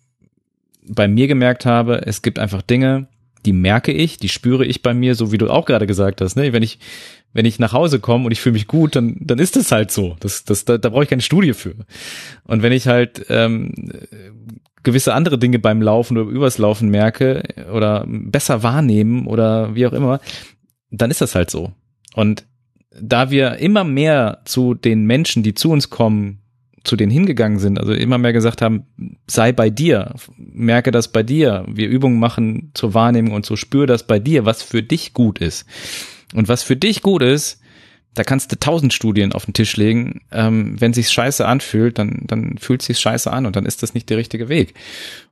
bei mir gemerkt habe, es gibt einfach Dinge, die merke ich, die spüre ich bei mir, so wie du auch gerade gesagt hast. Ne? Wenn ich wenn ich nach Hause komme und ich fühle mich gut, dann dann ist das halt so. Das, das, da, da brauche ich keine Studie für. Und wenn ich halt ähm, gewisse andere Dinge beim Laufen oder übers Laufen merke oder besser wahrnehmen oder wie auch immer, dann ist das halt so. Und da wir immer mehr zu den Menschen, die zu uns kommen, zu denen hingegangen sind, also immer mehr gesagt haben, sei bei dir, merke das bei dir, wir Übungen machen zur Wahrnehmung und so spür das bei dir, was für dich gut ist. Und was für dich gut ist, da kannst du tausend Studien auf den Tisch legen. Ähm, wenn sich's scheiße anfühlt, dann, dann fühlt sich's scheiße an und dann ist das nicht der richtige Weg.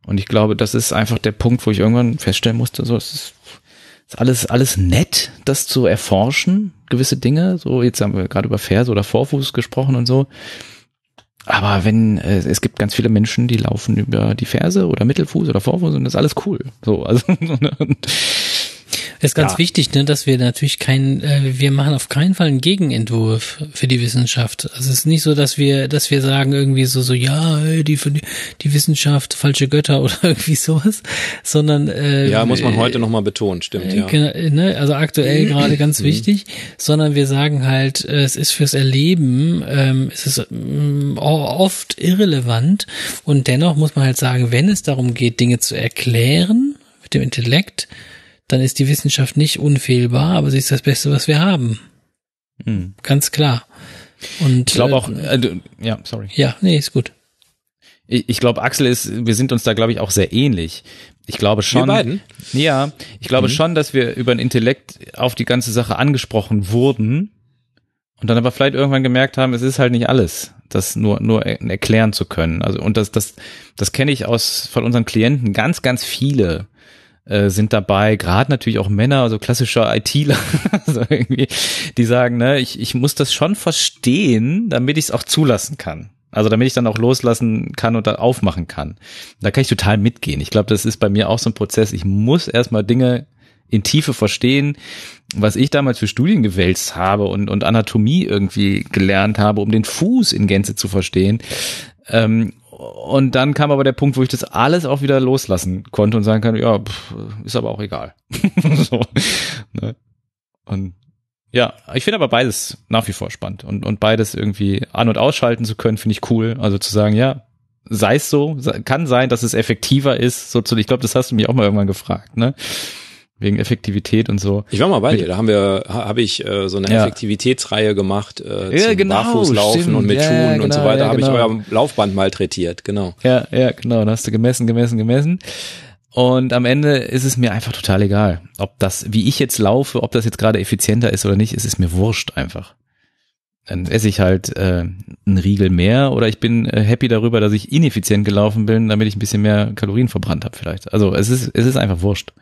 Und ich glaube, das ist einfach der Punkt, wo ich irgendwann feststellen musste, so, es ist ist alles, alles nett, das zu erforschen, gewisse Dinge. So, jetzt haben wir gerade über Ferse oder Vorfuß gesprochen und so. Aber wenn, äh, es gibt ganz viele Menschen, die laufen über die Ferse oder Mittelfuß oder Vorfuß und das ist alles cool. So, also, Das ist ganz ja. wichtig, ne, dass wir natürlich keinen, äh, wir machen auf keinen Fall einen Gegenentwurf für die Wissenschaft. Also es ist nicht so, dass wir, dass wir sagen irgendwie so, so ja, die die Wissenschaft falsche Götter oder irgendwie sowas, sondern äh, ja, muss man heute nochmal betonen, stimmt ja. Äh, ne, also aktuell gerade ganz mhm. wichtig, sondern wir sagen halt, äh, es ist fürs Erleben, ähm, es ist ähm, oft irrelevant und dennoch muss man halt sagen, wenn es darum geht, Dinge zu erklären mit dem Intellekt, dann ist die Wissenschaft nicht unfehlbar, aber sie ist das Beste, was wir haben. Hm. Ganz klar. Und ich glaube auch, äh, äh, ja, sorry. Ja, nee, ist gut. Ich, ich glaube, Axel ist, wir sind uns da, glaube ich, auch sehr ähnlich. Ich glaube schon. Wir beiden? Ja, ich glaube mhm. schon, dass wir über den Intellekt auf die ganze Sache angesprochen wurden und dann aber vielleicht irgendwann gemerkt haben, es ist halt nicht alles, das nur nur erklären zu können. Also und das das das kenne ich aus von unseren Klienten ganz ganz viele äh, sind dabei, gerade natürlich auch Männer, also klassischer ITler, also irgendwie, die sagen, ne, ich, ich muss das schon verstehen, damit ich es auch zulassen kann. Also damit ich dann auch loslassen kann und dann aufmachen kann. Da kann ich total mitgehen. Ich glaube, das ist bei mir auch so ein Prozess. Ich muss erstmal Dinge in Tiefe verstehen, was ich damals für Studien gewälzt habe und, und Anatomie irgendwie gelernt habe, um den Fuß in Gänze zu verstehen. Ähm, und dann kam aber der Punkt, wo ich das alles auch wieder loslassen konnte und sagen kann, ja, pff, ist aber auch egal. so, ne? Und ja, ich finde aber beides nach wie vor spannend und, und beides irgendwie an- und ausschalten zu können, finde ich cool. Also zu sagen, ja, sei es so, kann sein, dass es effektiver ist. So zu, ich glaube, das hast du mich auch mal irgendwann gefragt, ne? Wegen Effektivität und so. Ich war mal bei dir, da haben wir, habe ich äh, so eine ja. Effektivitätsreihe gemacht, äh, ja, genau, Barfußlaufen stimmt. und mit ja, Schuhen genau, und so genau, weiter, ja, genau. habe ich euer Laufband malträtiert, genau. Ja, ja, genau, da hast du gemessen, gemessen, gemessen. Und am Ende ist es mir einfach total egal, ob das, wie ich jetzt laufe, ob das jetzt gerade effizienter ist oder nicht, ist es mir wurscht einfach. Dann esse ich halt äh, einen Riegel mehr oder ich bin äh, happy darüber, dass ich ineffizient gelaufen bin, damit ich ein bisschen mehr Kalorien verbrannt habe vielleicht. Also es ist, es ist einfach wurscht.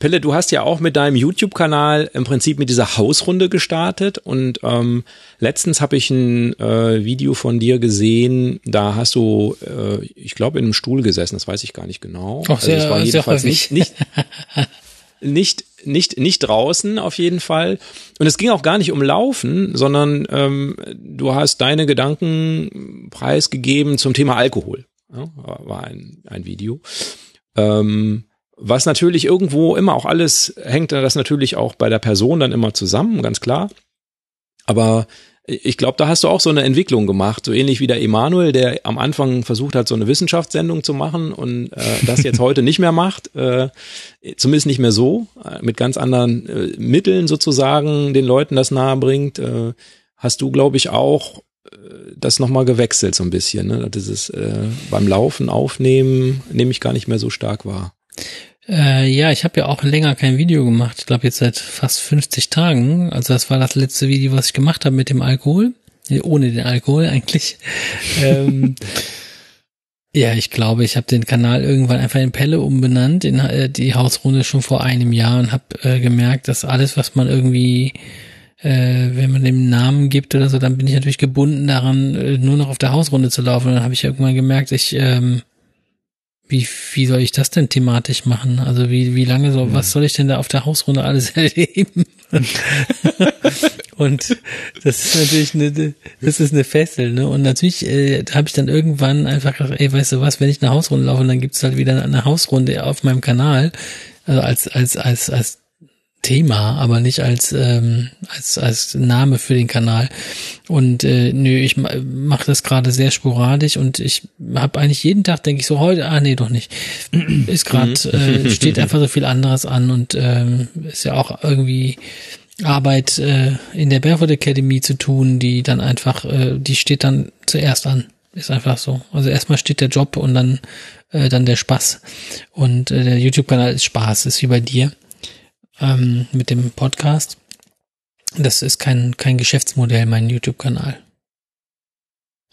Pille, du hast ja auch mit deinem YouTube-Kanal im Prinzip mit dieser Hausrunde gestartet und ähm, letztens habe ich ein äh, Video von dir gesehen, da hast du, äh, ich glaube, in einem Stuhl gesessen, das weiß ich gar nicht genau. Ach, sehr, also war jedenfalls nicht, nicht, nicht, nicht, nicht draußen auf jeden Fall. Und es ging auch gar nicht um Laufen, sondern ähm, du hast deine Gedanken preisgegeben zum Thema Alkohol. Ja, war ein, ein Video. Ähm, was natürlich irgendwo immer auch alles hängt das natürlich auch bei der Person dann immer zusammen, ganz klar. Aber ich glaube, da hast du auch so eine Entwicklung gemacht, so ähnlich wie der Emanuel, der am Anfang versucht hat, so eine Wissenschaftssendung zu machen und äh, das jetzt heute nicht mehr macht, äh, zumindest nicht mehr so, äh, mit ganz anderen äh, Mitteln sozusagen den Leuten das nahe bringt, äh, hast du, glaube ich, auch äh, das nochmal gewechselt so ein bisschen. Ne? Das ist äh, beim Laufen, Aufnehmen, nehme ich gar nicht mehr so stark wahr. Äh, ja, ich habe ja auch länger kein Video gemacht. Ich glaube jetzt seit fast 50 Tagen. Also das war das letzte Video, was ich gemacht habe mit dem Alkohol. Ohne den Alkohol eigentlich. ähm, ja, ich glaube, ich habe den Kanal irgendwann einfach in Pelle umbenannt, in äh, die Hausrunde schon vor einem Jahr und habe äh, gemerkt, dass alles, was man irgendwie äh, wenn man dem Namen gibt oder so, dann bin ich natürlich gebunden daran, äh, nur noch auf der Hausrunde zu laufen. Und dann habe ich irgendwann gemerkt, ich ähm, wie, wie soll ich das denn thematisch machen? Also wie, wie lange so, ja. was soll ich denn da auf der Hausrunde alles erleben? und das ist natürlich eine, das ist eine Fessel, ne? Und natürlich äh, habe ich dann irgendwann einfach gedacht, ey, weißt du was, wenn ich eine Hausrunde laufe, dann gibt's halt wieder eine Hausrunde auf meinem Kanal, also als, als, als, als Thema, aber nicht als ähm, als als Name für den Kanal. Und äh, nö, ich mache das gerade sehr sporadisch und ich habe eigentlich jeden Tag denke ich so heute, ah nee, doch nicht. Ist gerade mhm. äh, steht einfach so viel anderes an und ähm, ist ja auch irgendwie Arbeit äh, in der Barefoot Academy zu tun, die dann einfach, äh, die steht dann zuerst an. Ist einfach so. Also erstmal steht der Job und dann äh, dann der Spaß. Und äh, der YouTube-Kanal ist Spaß, ist wie bei dir ähm, mit dem Podcast. Das ist kein, kein Geschäftsmodell, mein YouTube-Kanal.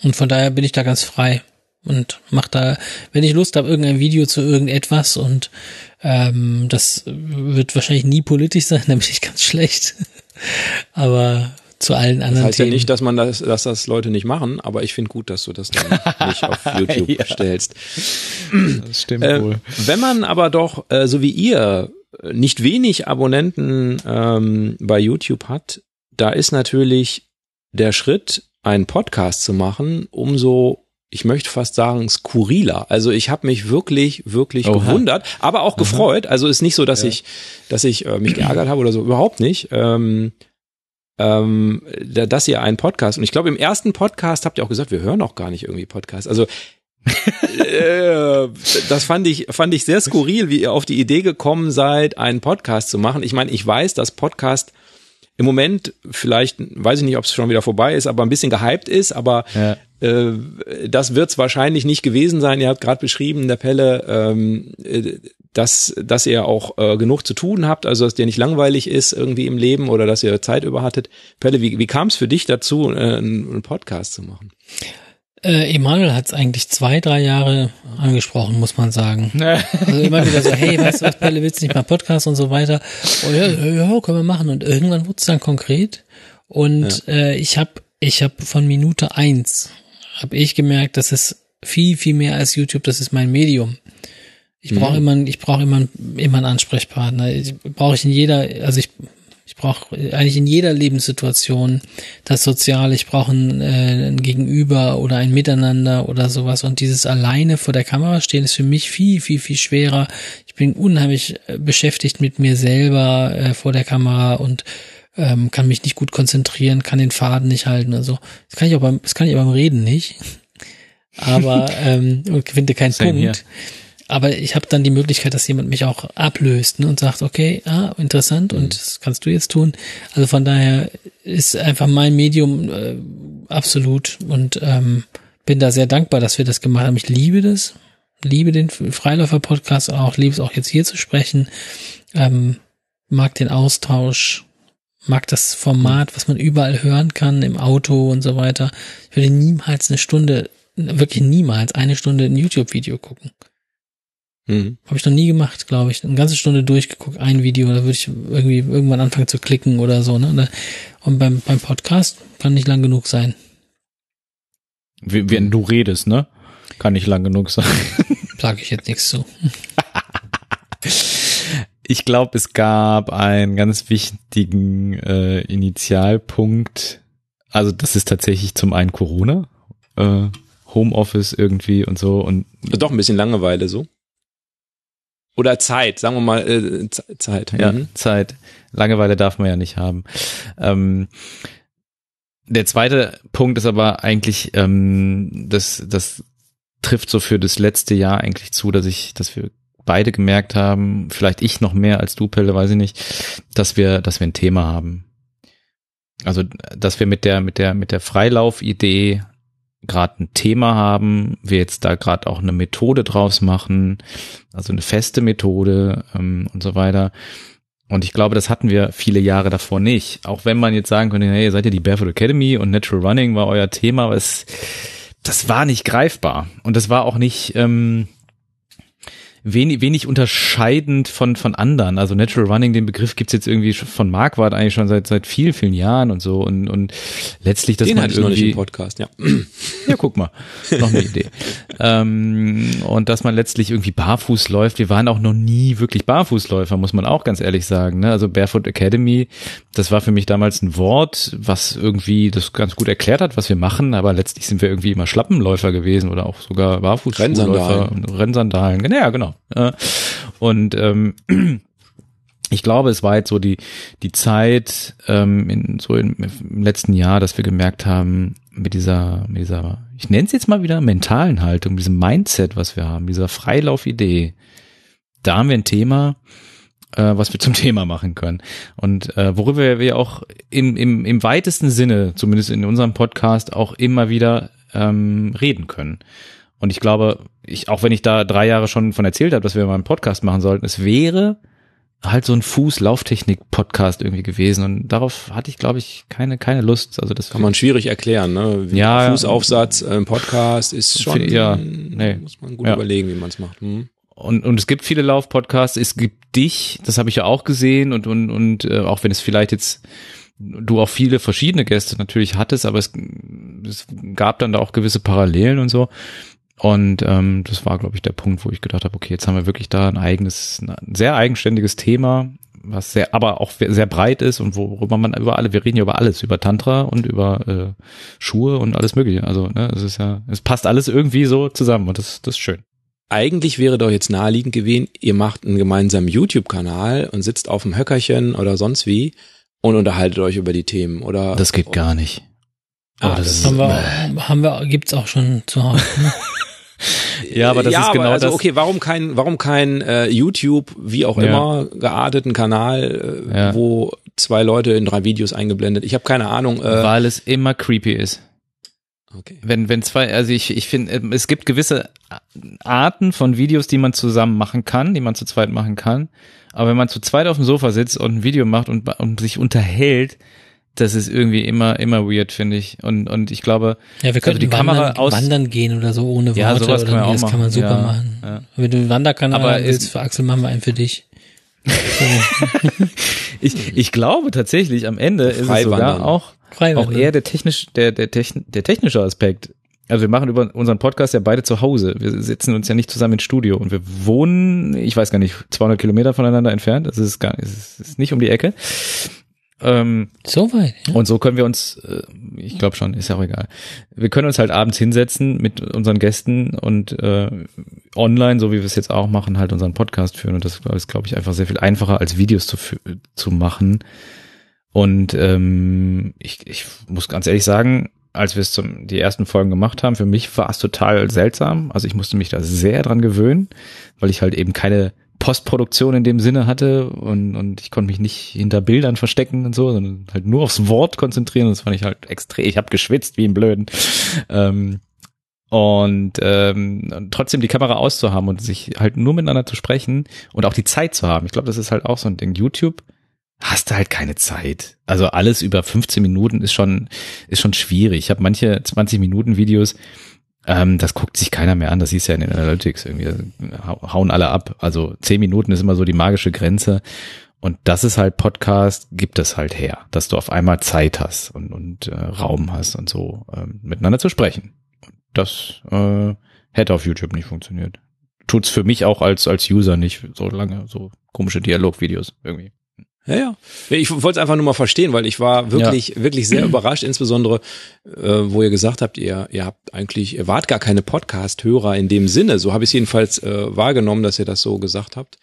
Und von daher bin ich da ganz frei und mach da, wenn ich Lust habe, irgendein Video zu irgendetwas und ähm, das wird wahrscheinlich nie politisch sein, da bin ich ganz schlecht. aber zu allen anderen das heißt Themen. ja nicht, dass man das, dass das Leute nicht machen, aber ich finde gut, dass du das dann nicht auf YouTube ja. stellst. Das stimmt äh, wohl. Wenn man aber doch, äh, so wie ihr, nicht wenig Abonnenten ähm, bei YouTube hat, da ist natürlich der Schritt, einen Podcast zu machen, umso ich möchte fast sagen, skurriler. Also ich habe mich wirklich, wirklich Oha. gewundert, aber auch gefreut. Also ist nicht so, dass ja. ich, dass ich äh, mich geärgert habe oder so, überhaupt nicht. Ähm, ähm, dass ihr einen Podcast und ich glaube im ersten Podcast habt ihr auch gesagt, wir hören auch gar nicht irgendwie Podcast. Also äh, das fand ich, fand ich sehr skurril, wie ihr auf die Idee gekommen seid, einen Podcast zu machen. Ich meine, ich weiß, dass Podcast im Moment vielleicht, weiß ich nicht, ob es schon wieder vorbei ist, aber ein bisschen gehypt ist, aber ja. äh, das wird es wahrscheinlich nicht gewesen sein. Ihr habt gerade beschrieben, der Pelle, ähm, äh, dass, dass ihr auch äh, genug zu tun habt, also dass dir nicht langweilig ist irgendwie im Leben oder dass ihr Zeit über hattet. Pelle, wie, wie kam es für dich dazu, äh, einen Podcast zu machen? Äh, Emanuel hat es eigentlich zwei, drei Jahre angesprochen, muss man sagen. also immer wieder so, hey, weißt du was, Pelle, willst du nicht mal Podcast und so weiter? Oh ja, ja, können wir machen. Und irgendwann wurde es dann konkret. Und ja. äh, ich habe ich hab von Minute eins habe ich gemerkt, dass es viel, viel mehr als YouTube, das ist mein Medium. Ich brauche mhm. immer, ich brauche immer, immer einen Ansprechpartner. Brauche ich in jeder, also ich ich brauche eigentlich in jeder Lebenssituation das Soziale. Ich brauche ein, äh, ein Gegenüber oder ein Miteinander oder sowas. Und dieses alleine vor der Kamera stehen ist für mich viel, viel, viel schwerer. Ich bin unheimlich äh, beschäftigt mit mir selber äh, vor der Kamera und ähm, kann mich nicht gut konzentrieren, kann den Faden nicht halten. Also das kann ich auch beim, das kann ich auch beim Reden nicht. aber ähm, und finde keinen Punkt. here. Aber ich habe dann die Möglichkeit, dass jemand mich auch ablöst ne, und sagt, okay, ah, interessant und das kannst du jetzt tun. Also von daher ist einfach mein Medium äh, absolut und ähm, bin da sehr dankbar, dass wir das gemacht haben. Ich liebe das, liebe den Freiläufer-Podcast auch, liebe es auch jetzt hier zu sprechen, ähm, mag den Austausch, mag das Format, was man überall hören kann, im Auto und so weiter. Ich würde niemals eine Stunde, wirklich niemals eine Stunde ein YouTube-Video gucken. Mhm. Habe ich noch nie gemacht, glaube ich. Eine ganze Stunde durchgeguckt, ein Video, da würde ich irgendwie irgendwann anfangen zu klicken oder so. Ne? Und beim, beim Podcast kann nicht lang genug sein. Wenn du redest, ne? Kann nicht lang genug sein. Sage ich jetzt nichts zu. Ich glaube, es gab einen ganz wichtigen äh, Initialpunkt. Also das ist tatsächlich zum einen Corona, äh, Homeoffice irgendwie und so und Doch ein bisschen Langeweile so. Oder Zeit, sagen wir mal äh, Zeit. ja. Zeit. Langeweile darf man ja nicht haben. Ähm, der zweite Punkt ist aber eigentlich, ähm, das, das trifft so für das letzte Jahr eigentlich zu, dass ich, dass wir beide gemerkt haben, vielleicht ich noch mehr als du, Pelle, weiß ich nicht, dass wir, dass wir ein Thema haben. Also, dass wir mit der, mit der, mit der Freilaufidee gerade ein Thema haben, wir jetzt da gerade auch eine Methode draus machen, also eine feste Methode ähm, und so weiter. Und ich glaube, das hatten wir viele Jahre davor nicht. Auch wenn man jetzt sagen könnte, hey, ihr seid ja die Barefoot Academy und Natural Running war euer Thema, aber es, das war nicht greifbar. Und das war auch nicht ähm, wenig, wenig unterscheidend von, von anderen. Also Natural Running, den Begriff gibt's jetzt irgendwie von Marquardt eigentlich schon seit, seit vielen, vielen Jahren und so. Und, und letztlich, dass Den man hatte ich noch nicht irgendwie im Podcast, ja. ja, guck mal, noch eine Idee. ähm, und dass man letztlich irgendwie barfuß läuft. Wir waren auch noch nie wirklich Barfußläufer, muss man auch ganz ehrlich sagen. Ne? Also Barefoot Academy, das war für mich damals ein Wort, was irgendwie das ganz gut erklärt hat, was wir machen. Aber letztlich sind wir irgendwie immer Schlappenläufer gewesen oder auch sogar Barfußläufer. Rennsandalen. Rennsandalen. Ja, genau. Und ähm, ich glaube, es war jetzt so die, die Zeit, ähm, in, so im, im letzten Jahr, dass wir gemerkt haben, mit dieser, mit dieser, ich nenne es jetzt mal wieder mentalen Haltung, diesem Mindset, was wir haben, dieser Freilaufidee, da haben wir ein Thema, äh, was wir zum Thema machen können. Und äh, worüber wir auch im, im, im weitesten Sinne, zumindest in unserem Podcast, auch immer wieder ähm, reden können. Und ich glaube, ich, auch wenn ich da drei Jahre schon von erzählt habe, dass wir mal einen Podcast machen sollten, es wäre halt so ein Fuß-Lauftechnik-Podcast irgendwie gewesen. Und darauf hatte ich, glaube ich, keine, keine Lust. Also das Kann man schwierig erklären, ne? Wie Ja, Fußaufsatz im Podcast ist schon, Ja, nee. muss man gut Ja. überlegen, wie man es macht. Hm. Und, und es gibt viele Lauf-Podcasts, es gibt dich, das habe ich ja auch gesehen und, und, und äh, auch wenn es vielleicht jetzt du auch viele verschiedene Gäste natürlich hattest, aber es, es gab dann da auch gewisse Parallelen und so. Und ähm, das war, glaube ich, der Punkt, wo ich gedacht habe, okay, jetzt haben wir wirklich da ein eigenes, ein sehr eigenständiges Thema, was sehr, aber auch sehr breit ist und worüber man über alle, wir reden ja über alles, über Tantra und über äh, Schuhe und alles Mögliche. Also, ne, es ist ja, es passt alles irgendwie so zusammen und das, das ist schön. Eigentlich wäre doch jetzt naheliegend gewesen, ihr macht einen gemeinsamen YouTube-Kanal und sitzt auf dem Höckerchen oder sonst wie und unterhaltet euch über die Themen, oder? Das geht gar nicht. Ah, das das Haben wir, haben wir, gibt's auch schon zu Hause. Ja, aber das ja, ist genau aber also das. okay, warum kein, warum kein äh, YouTube, wie auch Ja. immer, gearteten Kanal, äh, Ja. wo zwei Leute in drei Videos eingeblendet. Ich habe keine Ahnung. Äh, weil es immer creepy ist. okay. Wenn, wenn zwei, also ich, ich finde, ähm, es gibt gewisse Arten von Videos, die man zusammen machen kann, die man zu zweit machen kann. Aber wenn man zu zweit auf dem Sofa sitzt und ein Video macht und, und sich unterhält, das ist irgendwie immer, immer weird, finde ich. Und, und ich glaube, Ja, wir könnten die Kamera wandern, aus- wandern gehen oder so ohne Worte. Ja, sowas oder können wir nee, das kann machen. man super Ja, machen. ja. Wenn du einen Wanderkanal Aber willst ist- für Axel, machen wir einen für dich. Ich, ich glaube tatsächlich, am Ende ist es sogar auch, frei auch eher der technisch, der, der, techn, der technische Aspekt. Also wir machen über unseren Podcast ja beide zu Hause. Wir sitzen uns ja nicht zusammen ins Studio und wir wohnen, ich weiß gar nicht, 200 Kilometer voneinander entfernt. Das ist gar, es ist nicht um die Ecke. Ähm, So weit. Ja? und so können wir uns, äh, ich glaube schon, ist ja auch egal. Wir können uns halt abends hinsetzen mit unseren Gästen und äh, online, so wie wir es jetzt auch machen, halt unseren Podcast führen. Und das ist, glaube ich, einfach sehr viel einfacher als Videos zu, zu machen. Und ähm, ich, ich muss ganz ehrlich sagen, als wir es zum die ersten Folgen gemacht haben, für mich war es total seltsam. Also ich musste mich da sehr dran gewöhnen, weil ich halt eben keine Postproduktion in dem Sinne hatte und, und ich konnte mich nicht hinter Bildern verstecken und so, sondern halt nur aufs Wort konzentrieren. Und das fand ich halt extrem. Ich habe geschwitzt wie ein Blöden. Ähm, und, ähm, trotzdem die Kamera auszuhaben und sich halt nur miteinander zu sprechen und auch die Zeit zu haben. Ich glaube, das ist halt auch so ein Ding. YouTube hast du halt keine Zeit. Also alles über 15 Minuten ist schon ist schon schwierig. Ich habe manche 20 Minuten Videos, ähm, das guckt sich keiner mehr an. Das du ja in den Analytics irgendwie. Hauen alle ab. Also 10 Minuten ist immer so die magische Grenze. Und das ist halt Podcast, gibt es halt her, dass du auf einmal Zeit hast und, und äh, Raum hast und so ähm, miteinander zu sprechen. Das äh, hätte auf YouTube nicht funktioniert. Tut's für mich auch als als User nicht so lange so komische Dialogvideos irgendwie. Ja, ja. Ich wollte es einfach nur mal verstehen, weil ich war wirklich, ja. wirklich sehr überrascht, insbesondere, äh, wo ihr gesagt habt, ihr, ihr habt eigentlich, ihr wart gar keine Podcast-Hörer in dem Sinne. So habe ich es jedenfalls äh, wahrgenommen, dass ihr das so gesagt habt.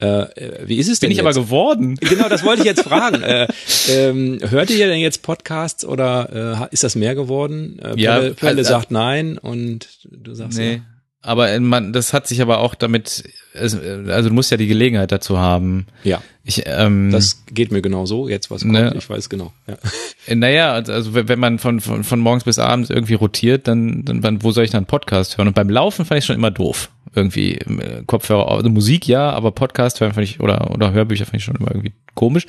Äh, äh wie ist es denn? Bin ich jetzt? aber geworden. Genau, das wollte ich jetzt fragen. äh, ähm, hört ihr denn jetzt Podcasts oder äh, ist das mehr geworden? Äh, ja, Pelle, Pelle also, sagt nein und du sagst nee. Ja. Aber man, das hat sich aber auch damit, also du musst ja die Gelegenheit dazu haben. Ja. Ich, ähm, das geht mir genau so, jetzt was kommt, ne, ich weiß genau. Ja. Äh, naja, also wenn man von, von, von morgens bis abends irgendwie rotiert, dann, dann wo soll ich dann einen Podcast hören? Und beim Laufen fand ich schon immer doof. Irgendwie äh, Kopfhörer, also Musik ja, aber Podcast hören fand ich, oder, oder Hörbücher fand ich schon immer irgendwie komisch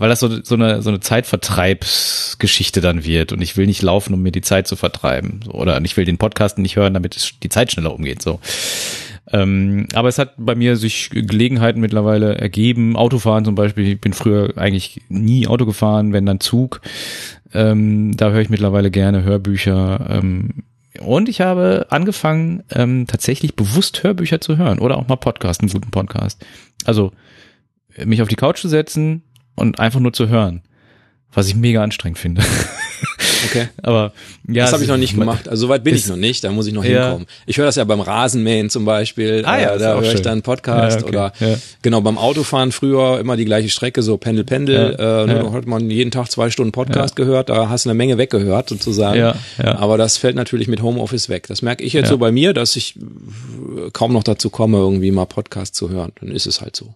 weil das so, so eine, so eine Zeitvertreibsgeschichte dann wird und ich will nicht laufen, um mir die Zeit zu vertreiben. Oder ich will den Podcast nicht hören, damit die Zeit schneller umgeht. So. Ähm, aber es hat bei mir sich Gelegenheiten mittlerweile ergeben. Autofahren zum Beispiel. Ich bin früher eigentlich nie Auto gefahren, wenn dann Zug. Ähm, da höre ich mittlerweile gerne Hörbücher. Ähm, und ich habe angefangen, ähm, tatsächlich bewusst Hörbücher zu hören oder auch mal Podcast, einen guten Podcast. Also mich auf die Couch zu setzen, und einfach nur zu hören. Was ich mega anstrengend finde. Okay. Aber ja. Das habe ich noch nicht gemacht. Also soweit bin ich noch nicht, da muss ich noch ja. hinkommen. Ich höre das ja beim Rasenmähen zum Beispiel. Ah, ja, äh, da höre ich dann einen Podcast ja, okay. oder ja. genau beim Autofahren früher immer die gleiche Strecke, so Pendel, Pendel. Ja. Äh, ja. hat man jeden Tag zwei Stunden Podcast gehört, da hast du eine Menge weggehört sozusagen. Ja, ja. Aber das fällt natürlich mit Homeoffice weg. Das merke ich jetzt so bei mir, dass ich kaum noch dazu komme, irgendwie mal Podcast zu hören. Dann ist es halt so.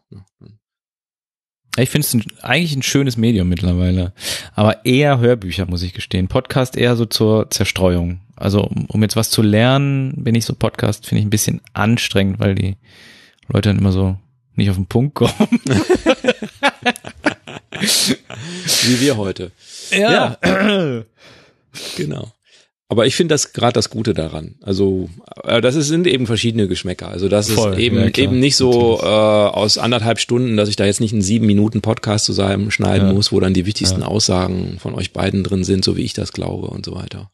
Ich finde es eigentlich ein schönes Medium mittlerweile. Aber eher Hörbücher, muss ich gestehen. Podcast eher so zur Zerstreuung. Also um, um jetzt was zu lernen, bin ich so Podcast, finde ich ein bisschen anstrengend, weil die Leute dann immer so nicht auf den Punkt kommen. Wie wir heute. Ja. ja. genau. Aber ich finde das gerade das Gute daran. Also äh, das ist, sind eben verschiedene Geschmäcker. Also das Voll, ist eben ja, eben nicht so äh, aus anderthalb Stunden, dass ich da jetzt nicht einen sieben Minuten Podcast zusammen schneiden ja. muss, wo dann die wichtigsten ja. Aussagen von euch beiden drin sind, so wie ich das glaube und so weiter.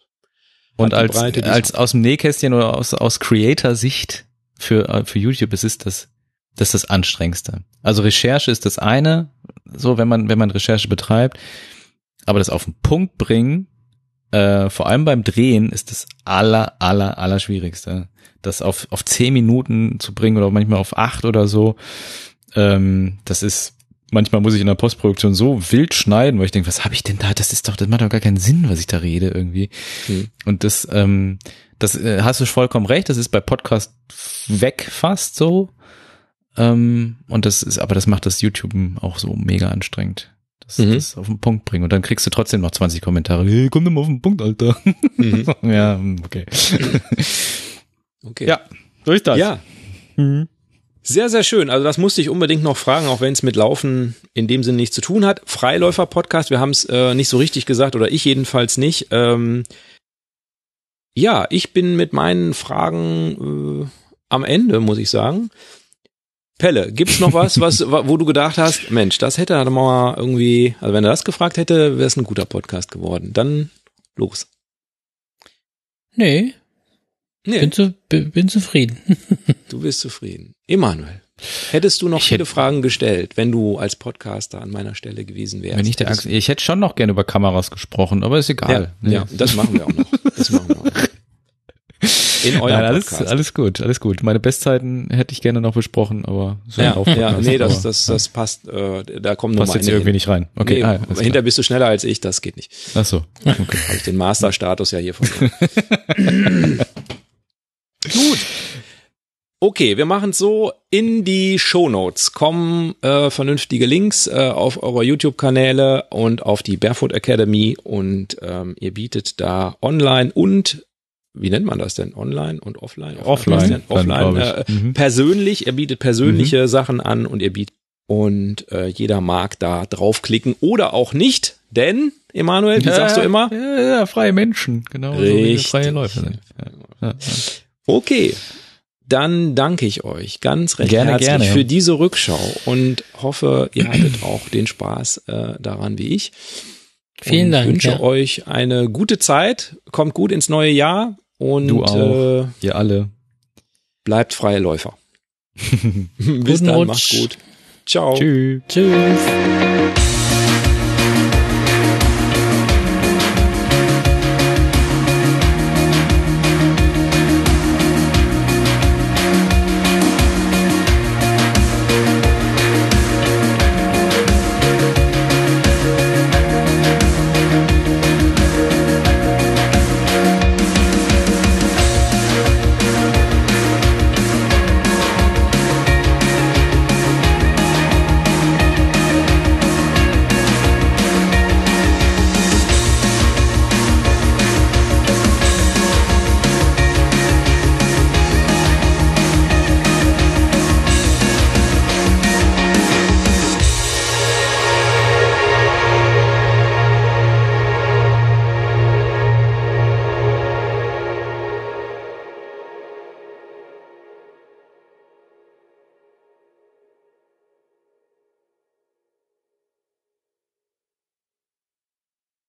Und als Breite, als aus dem Nähkästchen oder aus aus Creator-Sicht für äh, für YouTube ist es das das ist das anstrengendste. Also Recherche ist das eine, so wenn man wenn man Recherche betreibt, aber das auf den Punkt bringen äh, vor allem beim Drehen ist das aller, aller, aller schwierigste. Das auf, auf zehn Minuten zu bringen oder manchmal auf acht oder so. Ähm, das ist, manchmal muss ich in der Postproduktion so wild schneiden, weil ich denke, was habe ich denn da? Das ist doch, das macht doch gar keinen Sinn, was ich da rede irgendwie. Mhm. Und das, ähm, das äh, hast du vollkommen recht, das ist bei Podcast weg fast so. Ähm, und das ist, aber das macht das YouTube auch so mega anstrengend das, mhm. das auf den Punkt bringen. Und dann kriegst du trotzdem noch 20 Kommentare. Hey, komm doch mal auf den Punkt, Alter. Mhm. ja, okay. okay. Ja, ist das. Ja. Mhm. Sehr, sehr schön. Also das musste ich unbedingt noch fragen, auch wenn es mit Laufen in dem Sinne nichts zu tun hat. Freiläufer-Podcast, wir haben es äh, nicht so richtig gesagt oder ich jedenfalls nicht. Ähm, ja, ich bin mit meinen Fragen äh, am Ende, muss ich sagen. Pelle, gibt's noch was, was, wo du gedacht hast, Mensch, das hätte er mal irgendwie, also wenn er das gefragt hätte, wäre es ein guter Podcast geworden. Dann los. Nee. nee. Bin, zu, bin zufrieden. du bist zufrieden. Emanuel. Hättest du noch ich viele hätte, Fragen gestellt, wenn du als Podcaster an meiner Stelle gewesen wärst? Wenn ich, der Angst, ich hätte schon noch gerne über Kameras gesprochen, aber ist egal. Ja, ja, das machen wir auch noch. Das machen wir auch noch. In eurem Nein, alles, Podcast. alles gut, alles gut. Meine Bestzeiten hätte ich gerne noch besprochen, aber so ja, ja, nee, das, das, das passt, äh, da kommen nur passt jetzt irgendwie hin. nicht rein. Okay, nee, ah, hinter klar. bist du schneller als ich, das geht nicht. Ach so. Okay. Habe ich den Masterstatus ja hier von. Gut. Okay, wir machen so, in die Shownotes kommen äh, vernünftige Links äh, auf eure YouTube-Kanäle und auf die Barefoot Academy und ähm, ihr bietet da online und wie nennt man das denn? Online und offline? Offline, Offline. glaub Äh, ich. Mhm. persönlich, er bietet persönliche Sachen an und ihr bietet und äh, jeder mag da draufklicken oder auch nicht, denn Emanuel, wie sagst du immer? Ja, ja, freie Menschen, genau. So Richtig. freie Läufer sind. Ja. Ja. Okay, dann danke ich euch ganz recht Gerne, herzlich gerne. für diese Rückschau und hoffe, ihr hattet auch den Spaß äh, daran wie ich. Vielen und Dank, wünsche ja. euch eine gute Zeit, kommt gut ins neue Jahr und Du auch. Äh, Ihr alle. bleibt freie Läufer. Bis Guten dann, Rutsch. macht's gut. Ciao. Tschüss. Tschüss.